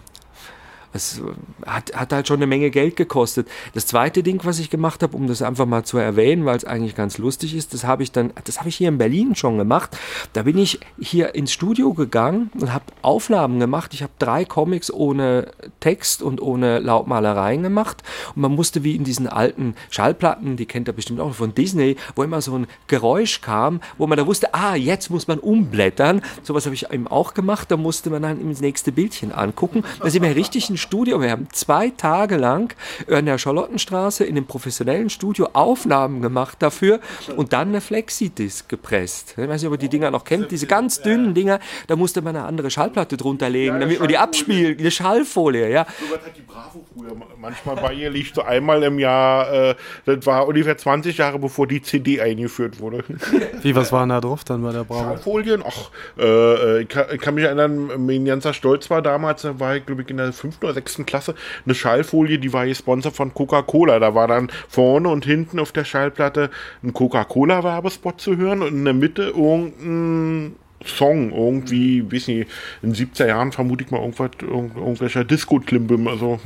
Es hat, hat halt schon eine Menge Geld gekostet. Das zweite Ding, was ich gemacht habe, um das einfach mal zu erwähnen, weil es eigentlich ganz lustig ist, das habe ich dann, das habe ich hier in Berlin schon gemacht. Da bin ich hier ins Studio gegangen und habe Aufnahmen gemacht. Ich habe drei Comics ohne Text und ohne Lautmalereien gemacht. Und man musste wie in diesen alten Schallplatten, die kennt ihr bestimmt auch von Disney, wo immer so ein Geräusch kam, wo man da wusste, ah, jetzt muss man umblättern. Sowas habe ich eben auch gemacht. Da musste man dann ins nächste Bildchen angucken. Da sind wir richtig ein Studio. Wir haben zwei Tage lang in der Charlottenstraße in dem professionellen Studio Aufnahmen gemacht dafür und dann eine Flexidisc gepresst. Ich weiß nicht, ob ihr die Dinger noch kennt, diese ganz dünnen Dinger, da musste man eine andere Schallplatte drunter legen, damit man die abspielt, eine Schallfolie, ja. So was hat die Bravo früher manchmal bei ihr liegt so einmal im Jahr, äh, das war ungefähr 20 Jahre bevor die CD eingeführt wurde. Wie, was waren da drauf dann bei der Bravo? Folien, ach, äh, ich, kann, ich kann mich erinnern, mein ganzer Stolz war damals, da war ich glaube ich in der fünften oder sechsten Klasse, eine Schallfolie, die war gesponsert von Coca-Cola. Da war dann vorne und hinten auf der Schallplatte ein Coca-Cola-Werbespot zu hören und in der Mitte irgendein Song irgendwie, weiß nicht, in den 70er Jahren vermute ich mal irgendwas, irgend, irgendwelcher Disco-Klimbim, also.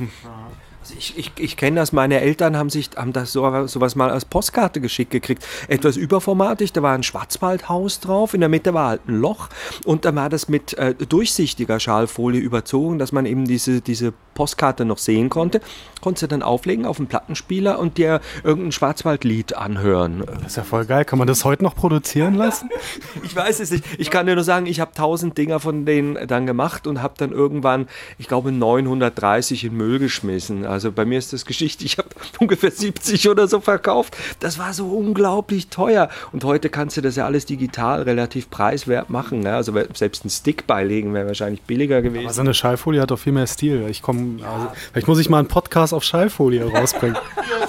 Also ich, ich, ich kenne das, meine Eltern haben sich haben das so, sowas mal als Postkarte geschickt gekriegt. Etwas überformatig, da war ein Schwarzwaldhaus drauf, in der Mitte war halt ein Loch und da war das mit äh, durchsichtiger Schalfolie überzogen, dass man eben diese, diese Postkarte noch sehen konnte. Konntest du dann auflegen auf den Plattenspieler und dir irgendein Schwarzwaldlied anhören. Das ist ja voll geil. Kann man das heute noch produzieren lassen? ich weiß es nicht. Ich kann dir nur sagen, ich habe tausend Dinger von denen dann gemacht und habe dann irgendwann, ich glaube, 930 in Müll geschmissen. Also bei mir ist das Geschichte, ich habe ungefähr 70 oder so verkauft. Das war so unglaublich teuer. Und heute kannst du das ja alles digital relativ preiswert machen. Ne? Also selbst ein Stick beilegen wäre wahrscheinlich billiger gewesen. Aber so eine Schallfolie hat doch viel mehr Stil. Ich komme, also, vielleicht muss ich mal einen Podcast auf Schallfolie rausbringen.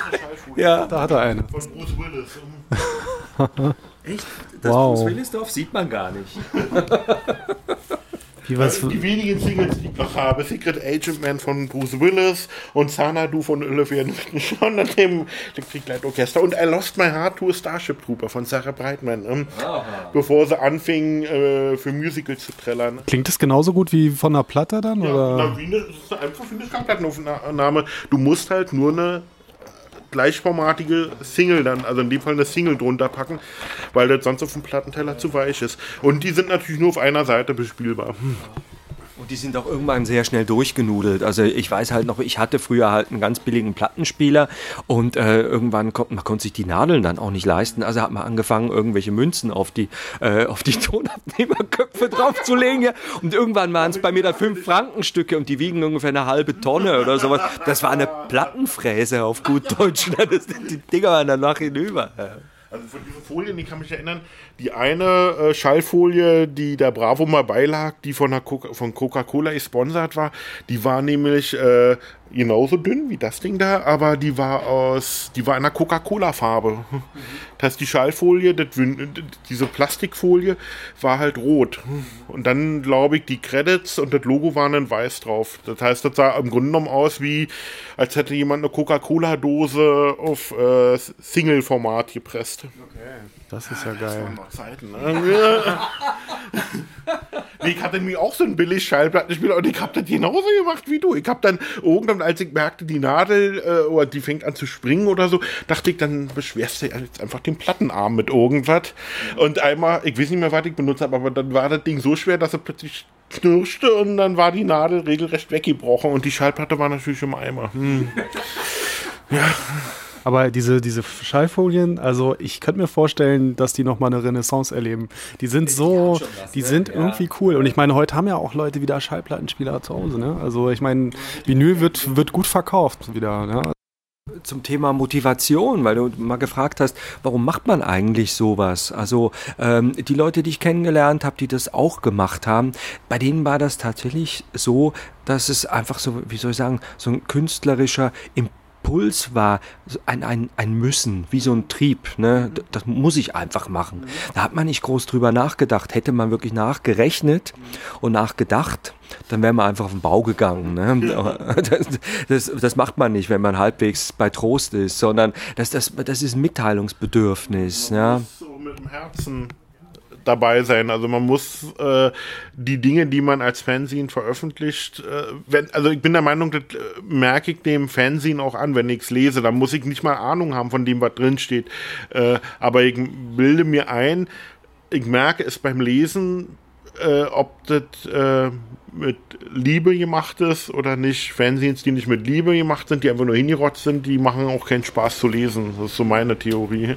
ja, da hat er eine. Von Bruce Willis. Echt? Das wow. Bruce Willis Dorf sieht man gar nicht. Die, was die wenigen Singles, die ich noch habe, Secret Agent Man von Bruce Willis und Xanadu von Olivia Newton-John und dem Orchester und I Lost My Heart to a Starship Trooper von Sarah Brightman, ähm, bevor sie anfing äh, für Musicals zu trällern. Klingt das genauso gut wie von der Platte dann? Ja, oder? Na, wie eine, das ist einfach wie eine Schallplattenaufnahme. Du musst halt nur eine gleichformatige Single dann, also in dem Fall eine Single drunter packen, weil das sonst auf dem Plattenteller zu weich ist. Und die sind natürlich nur auf einer Seite bespielbar. Hm. Und die sind auch irgendwann sehr schnell durchgenudelt. Also ich weiß halt noch, ich hatte früher halt einen ganz billigen Plattenspieler und äh, irgendwann konnte man konnte sich die Nadeln dann auch nicht leisten. Also hat man angefangen, irgendwelche Münzen auf die, äh, auf die Tonabnehmerköpfe draufzulegen. Ja. Und irgendwann waren es bei mir dann fünf Frankenstücke und die wiegen ungefähr eine halbe Tonne oder sowas. Das war eine Plattenfräse auf gut Deutsch. Das, die Dinger waren danach hinüber. Also von diesen Folien, die kann mich erinnern, die eine äh, Schallfolie, die der Bravo mal beilag, die von, Co von Coca-Cola gesponsert war, die war nämlich äh, genauso dünn wie das Ding da, aber die war aus, die war in einer Coca-Cola-Farbe. Mhm. Das heißt, die Schallfolie, das, diese Plastikfolie war halt rot. Und dann, glaube ich, die Credits und das Logo waren in weiß drauf. Das heißt, das sah im Grunde genommen aus wie, als hätte jemand eine Coca-Cola-Dose auf äh, Single-Format gepresst. Okay. Das ist ja, ja geil. Zeiten, ne? ich hatte mir auch so ein billig Schallplattenspieler und ich habe das genauso gemacht wie du. Ich habe dann irgendwann, als ich merkte, die Nadel äh, oder die fängt an zu springen oder so, dachte ich, dann beschwerst du jetzt einfach den Plattenarm mit irgendwas. Und einmal, ich weiß nicht mehr, was ich benutzt habe, aber dann war das Ding so schwer, dass er plötzlich knirschte und dann war die Nadel regelrecht weggebrochen und die Schallplatte war natürlich im Eimer. Hm. Ja. Aber diese, diese Schallfolien, also ich könnte mir vorstellen, dass die nochmal eine Renaissance erleben. Die sind so, was, die ne? sind ja. irgendwie cool. Und ich meine, heute haben ja auch Leute wieder Schallplattenspieler zu Hause. Ne? Also ich meine, Vinyl wird, wird gut verkauft wieder. Ne? Zum Thema Motivation, weil du mal gefragt hast, warum macht man eigentlich sowas? Also ähm, die Leute, die ich kennengelernt habe, die das auch gemacht haben, bei denen war das tatsächlich so, dass es einfach so, wie soll ich sagen, so ein künstlerischer Impuls Puls war ein, ein, ein Müssen, wie so ein Trieb. Ne? Das muss ich einfach machen. Da hat man nicht groß drüber nachgedacht. Hätte man wirklich nachgerechnet und nachgedacht, dann wäre man einfach auf den Bau gegangen. Ne? Das, das, das, macht man nicht, wenn man halbwegs bei Trost ist, sondern das, das, das ist ein Mitteilungsbedürfnis. Ja. So mit dem Herzen dabei sein. Also man muss äh, die Dinge, die man als Fanzine veröffentlicht, äh, wenn, also ich bin der Meinung, das äh, merke ich dem Fanzine auch an, wenn ich es lese. Da muss ich nicht mal Ahnung haben von dem, was drin steht. Äh, aber ich bilde mir ein, ich merke es beim Lesen, äh, ob das äh, mit Liebe gemacht ist oder nicht. Fanzines, die nicht mit Liebe gemacht sind, die einfach nur hingerotzt sind, die machen auch keinen Spaß zu lesen. Das ist so meine Theorie.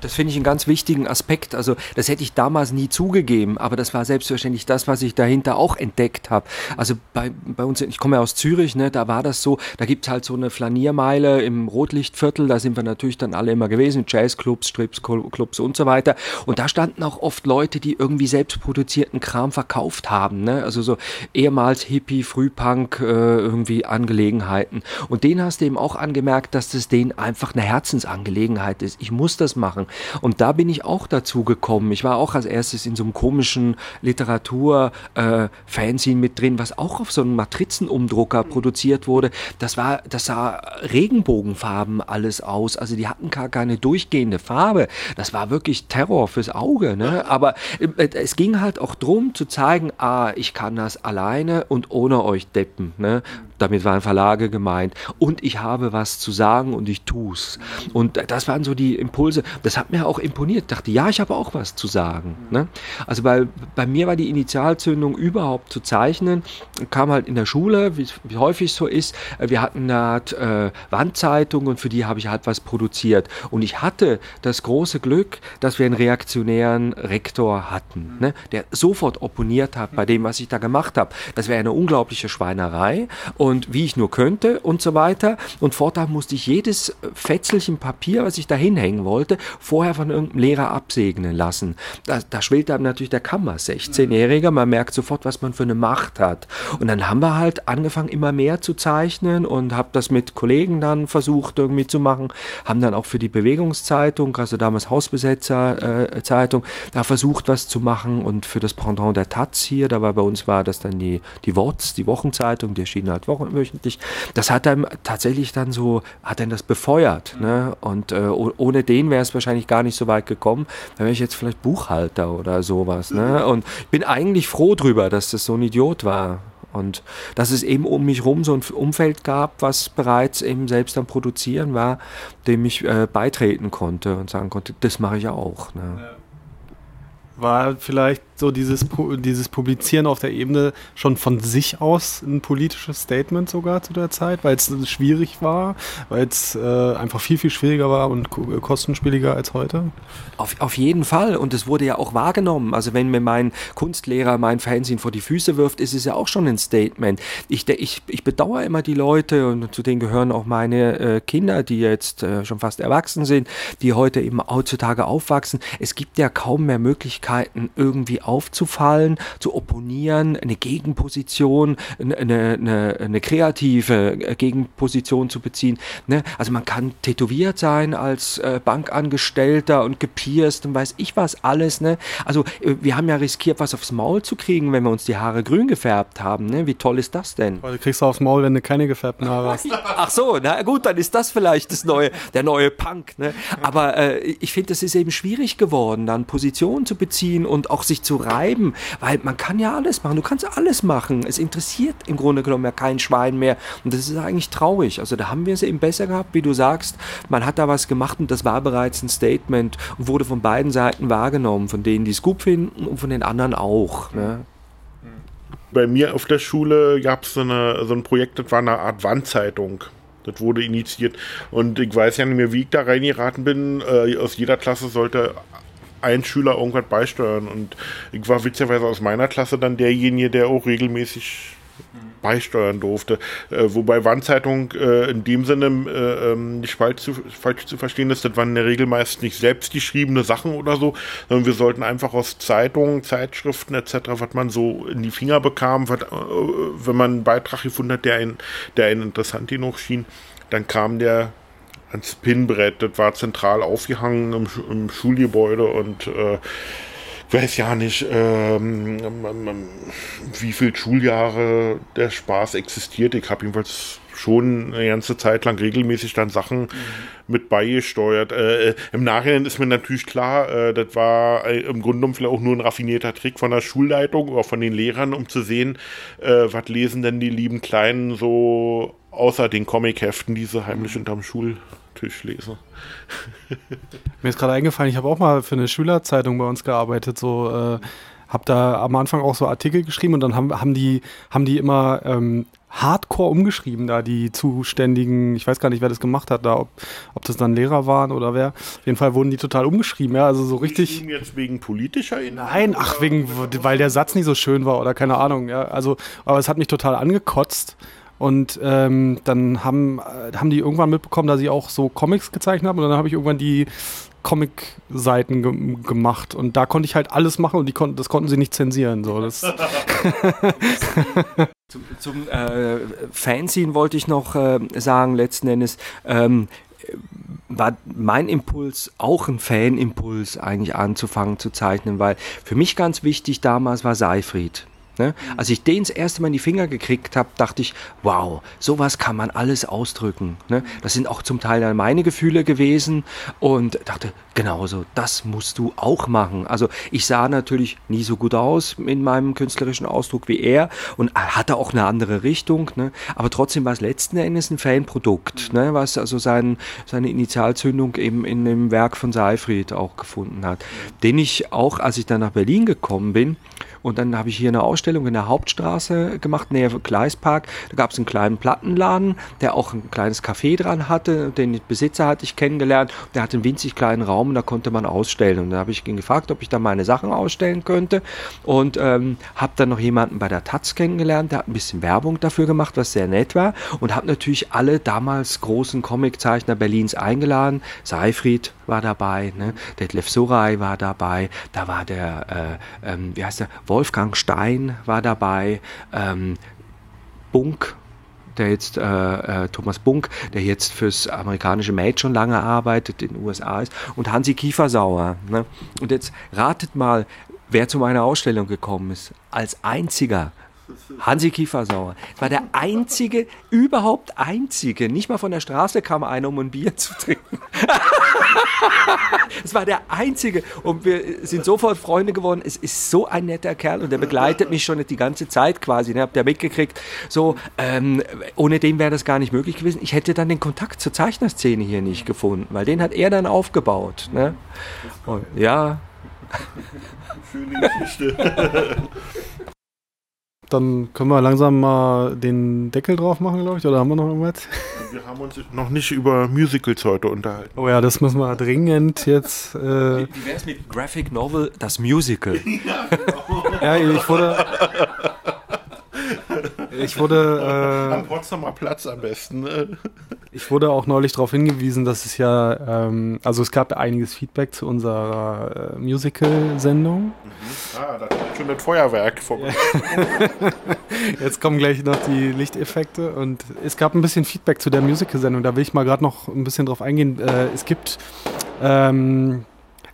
Das finde ich einen ganz wichtigen Aspekt. Also das hätte ich damals nie zugegeben, aber das war selbstverständlich das, was ich dahinter auch entdeckt habe. Also bei, bei uns, ich komme ja aus Zürich, ne, da war das so, da gibt es halt so eine Flaniermeile im Rotlichtviertel, da sind wir natürlich dann alle immer gewesen, Jazzclubs, Stripsclubs und so weiter. Und da standen auch oft Leute, die irgendwie selbst produzierten Kram verkauft haben. Ne? Also so ehemals Hippie, Frühpunk, äh, irgendwie Angelegenheiten. Und den hast du eben auch angemerkt, dass das denen einfach eine Herzensangelegenheit ist. Ich muss das machen. Und da bin ich auch dazu gekommen. Ich war auch als erstes in so einem komischen Literatur-Fanzine äh, mit drin, was auch auf so einem Matrizenumdrucker produziert wurde. Das war, das sah Regenbogenfarben alles aus. Also die hatten gar keine durchgehende Farbe. Das war wirklich Terror fürs Auge. Ne? Aber äh, es ging halt auch drum zu zeigen, ah, ich kann das alleine und ohne euch Deppen. Ne? Damit waren Verlage gemeint. Und ich habe was zu sagen und ich tu's. Und das waren so die Impulse. Das hat mir auch imponiert. Ich dachte, ja, ich habe auch was zu sagen. Ne? Also bei, bei mir war die Initialzündung überhaupt zu zeichnen. Kam halt in der Schule, wie, wie häufig so ist. Wir hatten Art äh, Wandzeitung und für die habe ich halt was produziert. Und ich hatte das große Glück, dass wir einen reaktionären Rektor hatten, ne? der sofort opponiert hat bei dem, was ich da gemacht habe. Das wäre eine unglaubliche Schweinerei. Und und wie ich nur könnte und so weiter. Und fortan musste ich jedes Fetzelchen Papier, was ich da hinhängen wollte, vorher von irgendeinem Lehrer absegnen lassen. Da, da schwillt einem natürlich der Kammer, 16-Jähriger, man merkt sofort, was man für eine Macht hat. Und dann haben wir halt angefangen, immer mehr zu zeichnen und habe das mit Kollegen dann versucht irgendwie zu machen, haben dann auch für die Bewegungszeitung, also damals Hausbesetzerzeitung, äh, da versucht, was zu machen und für das Pendant der Taz hier, da war bei uns war das dann die, die WOTS, die Wochenzeitung, die erschien halt wöchentlich. Das hat dann tatsächlich dann so, hat dann das befeuert. Ne? Und äh, ohne den wäre es wahrscheinlich gar nicht so weit gekommen. Da wäre ich jetzt vielleicht Buchhalter oder sowas. Ne? Und ich bin eigentlich froh drüber, dass das so ein Idiot war. Und dass es eben um mich rum so ein Umfeld gab, was bereits eben selbst am Produzieren war, dem ich äh, beitreten konnte und sagen konnte, das mache ich auch. Ne? War vielleicht so dieses, dieses Publizieren auf der Ebene schon von sich aus ein politisches Statement sogar zu der Zeit, weil es schwierig war, weil es äh, einfach viel, viel schwieriger war und kostenspieliger als heute? Auf, auf jeden Fall und es wurde ja auch wahrgenommen. Also wenn mir mein Kunstlehrer mein Fernsehen vor die Füße wirft, ist es ja auch schon ein Statement. Ich, ich, ich bedauere immer die Leute und zu denen gehören auch meine äh, Kinder, die jetzt äh, schon fast erwachsen sind, die heute eben heutzutage aufwachsen. Es gibt ja kaum mehr Möglichkeiten, irgendwie aufzufallen, zu opponieren, eine Gegenposition, eine, eine, eine kreative äh, Gegenposition zu beziehen. Ne? Also man kann tätowiert sein als äh, Bankangestellter und gepierst und weiß ich was alles. Ne? Also äh, wir haben ja riskiert, was aufs Maul zu kriegen, wenn wir uns die Haare grün gefärbt haben. Ne? Wie toll ist das denn? Du kriegst aufs Maul, wenn du keine gefärbten Haare hast. Ach so, na gut, dann ist das vielleicht das neue, der neue Punk. Ne? Aber äh, ich finde, es ist eben schwierig geworden, dann Positionen zu beziehen und auch sich zu reiben, weil man kann ja alles machen. Du kannst alles machen. Es interessiert im Grunde genommen ja kein Schwein mehr. Und das ist eigentlich traurig. Also da haben wir es eben besser gehabt, wie du sagst. Man hat da was gemacht und das war bereits ein Statement und wurde von beiden Seiten wahrgenommen. Von denen, die es gut finden und von den anderen auch. Ne? Bei mir auf der Schule gab es so, so ein Projekt, das war eine Art Wandzeitung. Das wurde initiiert. Und ich weiß ja nicht mehr, wie ich da reingeraten bin. Äh, aus jeder Klasse sollte ein Schüler irgendwas beisteuern. Und ich war witzigerweise aus meiner Klasse dann derjenige, der auch regelmäßig beisteuern durfte. Äh, wobei Wandzeitung äh, in dem Sinne äh, ähm, nicht falsch zu, falsch zu verstehen ist, das waren in der Regel meist nicht selbst geschriebene Sachen oder so, sondern wir sollten einfach aus Zeitungen, Zeitschriften etc., was man so in die Finger bekam, wat, äh, wenn man einen Beitrag gefunden hat, der einen, der einen interessant genug schien, dann kam der ein Spinbrett, das war zentral aufgehangen im, im Schulgebäude und äh, ich weiß ja nicht, ähm, wie viele Schuljahre der Spaß existiert. Ich habe jedenfalls schon eine ganze Zeit lang regelmäßig dann Sachen mhm. mit beigesteuert. Äh, äh, Im Nachhinein ist mir natürlich klar, äh, das war äh, im Grunde genommen vielleicht auch nur ein raffinierter Trick von der Schulleitung oder von den Lehrern, um zu sehen, äh, was lesen denn die lieben Kleinen so außer den Comicheften, die sie heimlich mhm. unterm Schultisch lesen. Mir ist gerade eingefallen, ich habe auch mal für eine Schülerzeitung bei uns gearbeitet, so äh, habe da am Anfang auch so Artikel geschrieben und dann haben, haben, die, haben die immer ähm, hardcore umgeschrieben, da die Zuständigen, ich weiß gar nicht, wer das gemacht hat, da, ob, ob das dann Lehrer waren oder wer. Auf jeden Fall wurden die total umgeschrieben, ja, also so richtig. jetzt wegen politischer Inhalte? Nein, ach, wegen, weil der Satz nicht so schön war oder keine Ahnung, ja. Also, aber es hat mich total angekotzt. Und ähm, dann haben, äh, haben die irgendwann mitbekommen, dass ich auch so Comics gezeichnet habe. Und dann habe ich irgendwann die Comic-Seiten ge gemacht. Und da konnte ich halt alles machen und die kon das konnten sie nicht zensieren. So. Das zum, zum äh, Fanzine wollte ich noch äh, sagen, letzten Endes. Ähm, war mein Impuls auch ein Fanimpuls eigentlich anzufangen zu zeichnen, weil für mich ganz wichtig damals war Seifried. Ne? Als ich den das erste Mal in die Finger gekriegt habe, dachte ich, wow, sowas kann man alles ausdrücken. Ne? Das sind auch zum Teil dann meine Gefühle gewesen und dachte, genauso, das musst du auch machen. Also ich sah natürlich nie so gut aus in meinem künstlerischen Ausdruck wie er und hatte auch eine andere Richtung, ne? aber trotzdem war es letzten Endes ein Fanprodukt, ne? was also sein, seine Initialzündung eben in dem Werk von Seifried auch gefunden hat, den ich auch, als ich dann nach Berlin gekommen bin, und dann habe ich hier eine Ausstellung in der Hauptstraße gemacht, näher Gleispark. Da gab es einen kleinen Plattenladen, der auch ein kleines Café dran hatte. Den Besitzer hatte ich kennengelernt. Der hatte einen winzig kleinen Raum und da konnte man ausstellen. Und da habe ich ihn gefragt, ob ich da meine Sachen ausstellen könnte. Und ähm, habe dann noch jemanden bei der Taz kennengelernt, der hat ein bisschen Werbung dafür gemacht, was sehr nett war. Und habe natürlich alle damals großen Comiczeichner Berlins eingeladen. Seifried war dabei, ne? Detlef Soray war dabei. Da war der, äh, ähm, wie heißt der, Wolfgang Stein war dabei, ähm, Bunk, der jetzt, äh, äh, Thomas Bunk, der jetzt fürs amerikanische Made schon lange arbeitet, in den USA ist, und Hansi Kiefersauer. Ne? Und jetzt ratet mal, wer zu meiner Ausstellung gekommen ist. Als einziger Hansi Kiefersauer. Es war der einzige, überhaupt einzige, nicht mal von der Straße kam einer, um ein Bier zu trinken. es war der einzige und wir sind sofort Freunde geworden. Es ist so ein netter Kerl und der begleitet mich schon die ganze Zeit quasi. Ne? Habt ihr mitgekriegt, so, ähm, ohne den wäre das gar nicht möglich gewesen. Ich hätte dann den Kontakt zur Zeichnerszene hier nicht gefunden, weil den hat er dann aufgebaut. Ne? Und, ja. Schöne Geschichte. Dann können wir langsam mal den Deckel drauf machen, glaube ich. Oder haben wir noch irgendwas? Wir haben uns noch nicht über Musicals heute unterhalten. Oh ja, das müssen wir dringend jetzt. Äh wie wie wäre es mit Graphic Novel, das Musical? ja, genau. ja, ich wurde. Ich wurde. Äh, Am Potsdamer Platz am besten. Ne? Ich wurde auch neulich darauf hingewiesen, dass es ja. Ähm, also, es gab einiges Feedback zu unserer äh, Musical-Sendung. Mhm. Ah, da kommt schon das Feuerwerk vorbei. Jetzt kommen gleich noch die Lichteffekte. Und es gab ein bisschen Feedback zu der Musical-Sendung. Da will ich mal gerade noch ein bisschen drauf eingehen. Äh, es gibt. Ähm,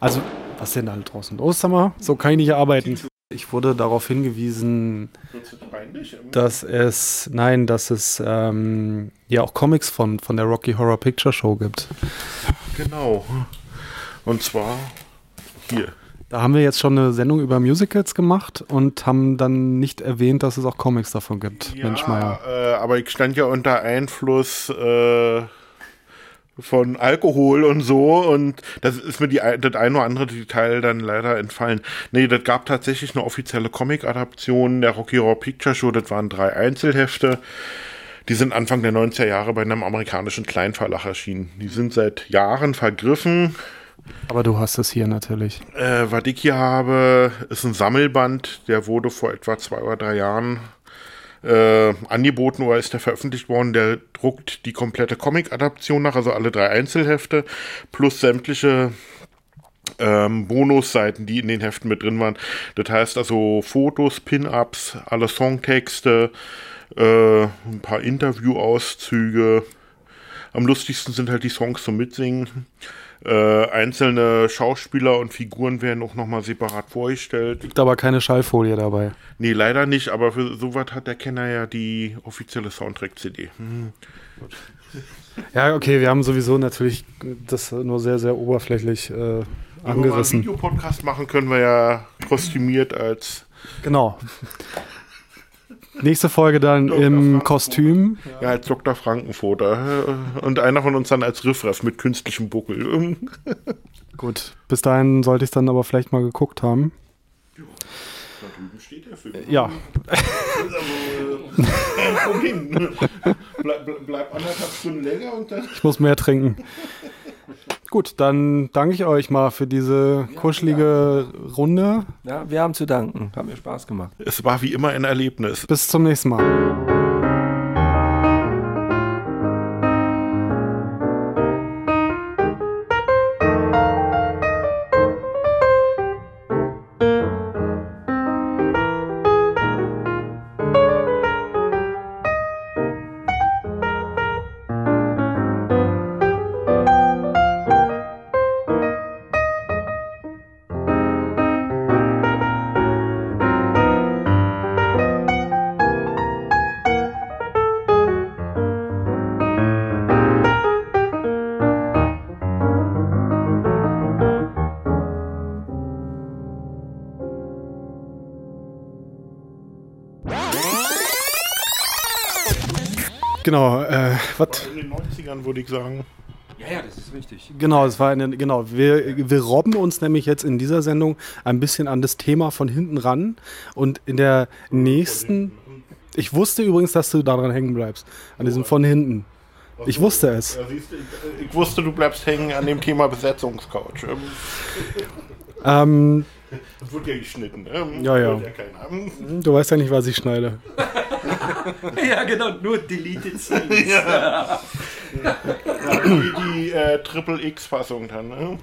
also, was ist denn da draußen los, Summer? So kann ich nicht arbeiten. Ich wurde darauf hingewiesen, dass es, nein, dass es ähm, ja auch Comics von, von der Rocky Horror Picture Show gibt. Genau. Und zwar hier. Da haben wir jetzt schon eine Sendung über Musicals gemacht und haben dann nicht erwähnt, dass es auch Comics davon gibt. Ja, Mensch, Meier. Äh, aber ich stand ja unter Einfluss äh, von Alkohol und so und das ist mir die, das ein oder andere Detail dann leider entfallen. Nee, das gab tatsächlich eine offizielle Comic-Adaption der Rocky Horror Picture Show, das waren drei Einzelhefte. Die sind Anfang der 90er Jahre bei einem amerikanischen Kleinverlag erschienen. Die sind seit Jahren vergriffen. Aber du hast es hier natürlich. Äh, was ich hier habe, ist ein Sammelband, der wurde vor etwa zwei oder drei Jahren äh, angeboten oder ist der veröffentlicht worden. Der druckt die komplette Comic-Adaption nach, also alle drei Einzelhefte, plus sämtliche ähm, Bonusseiten, die in den Heften mit drin waren. Das heißt also Fotos, Pin-Ups, alle Songtexte, äh, ein paar Interviewauszüge, am lustigsten sind halt die Songs zum Mitsingen. Äh, einzelne Schauspieler und Figuren werden auch nochmal separat vorgestellt. Liegt aber keine Schallfolie dabei. Nee, leider nicht, aber für sowas hat der Kenner ja die offizielle Soundtrack-CD. Hm. Ja, okay, wir haben sowieso natürlich das nur sehr, sehr oberflächlich äh, Wenn wir mal einen angerissen. Videopodcast machen, können wir ja kostümiert als Genau. Nächste Folge dann Dr. im Frankenfurt. Kostüm. Ja, als Dr. Frankenfoter. Äh, Und einer von uns dann als Riffraff mit künstlichem Buckel. Gut, bis dahin sollte ich es dann aber vielleicht mal geguckt haben. Da drüben steht der Film. Ja, Komm hin. Bleib, bleib, bleib anderthalb Stunden länger und dann. ich muss mehr trinken. Gut, dann danke ich euch mal für diese kuschelige Runde. Ja, wir haben zu danken. Hat mir Spaß gemacht. Es war wie immer ein Erlebnis. Bis zum nächsten Mal. Genau, äh, was? In den 90ern würde ich sagen. Ja, ja, das ist richtig. Genau, es war eine, genau. Wir, wir robben uns nämlich jetzt in dieser Sendung ein bisschen an das Thema von hinten ran und in der nächsten. Ich wusste übrigens, dass du daran hängen bleibst, an diesem von hinten. Ich wusste es. Ich, wusste, du bleibst hängen an dem Thema Besetzungscouch. Ähm, Das wird ja geschnitten. Ähm, Ja, ja. Ähm, du weißt ja nicht, was ich schneide. Ja, genau, nur Deleted Scenes. Die, die äh, Triple X-Fassung dann. Ne?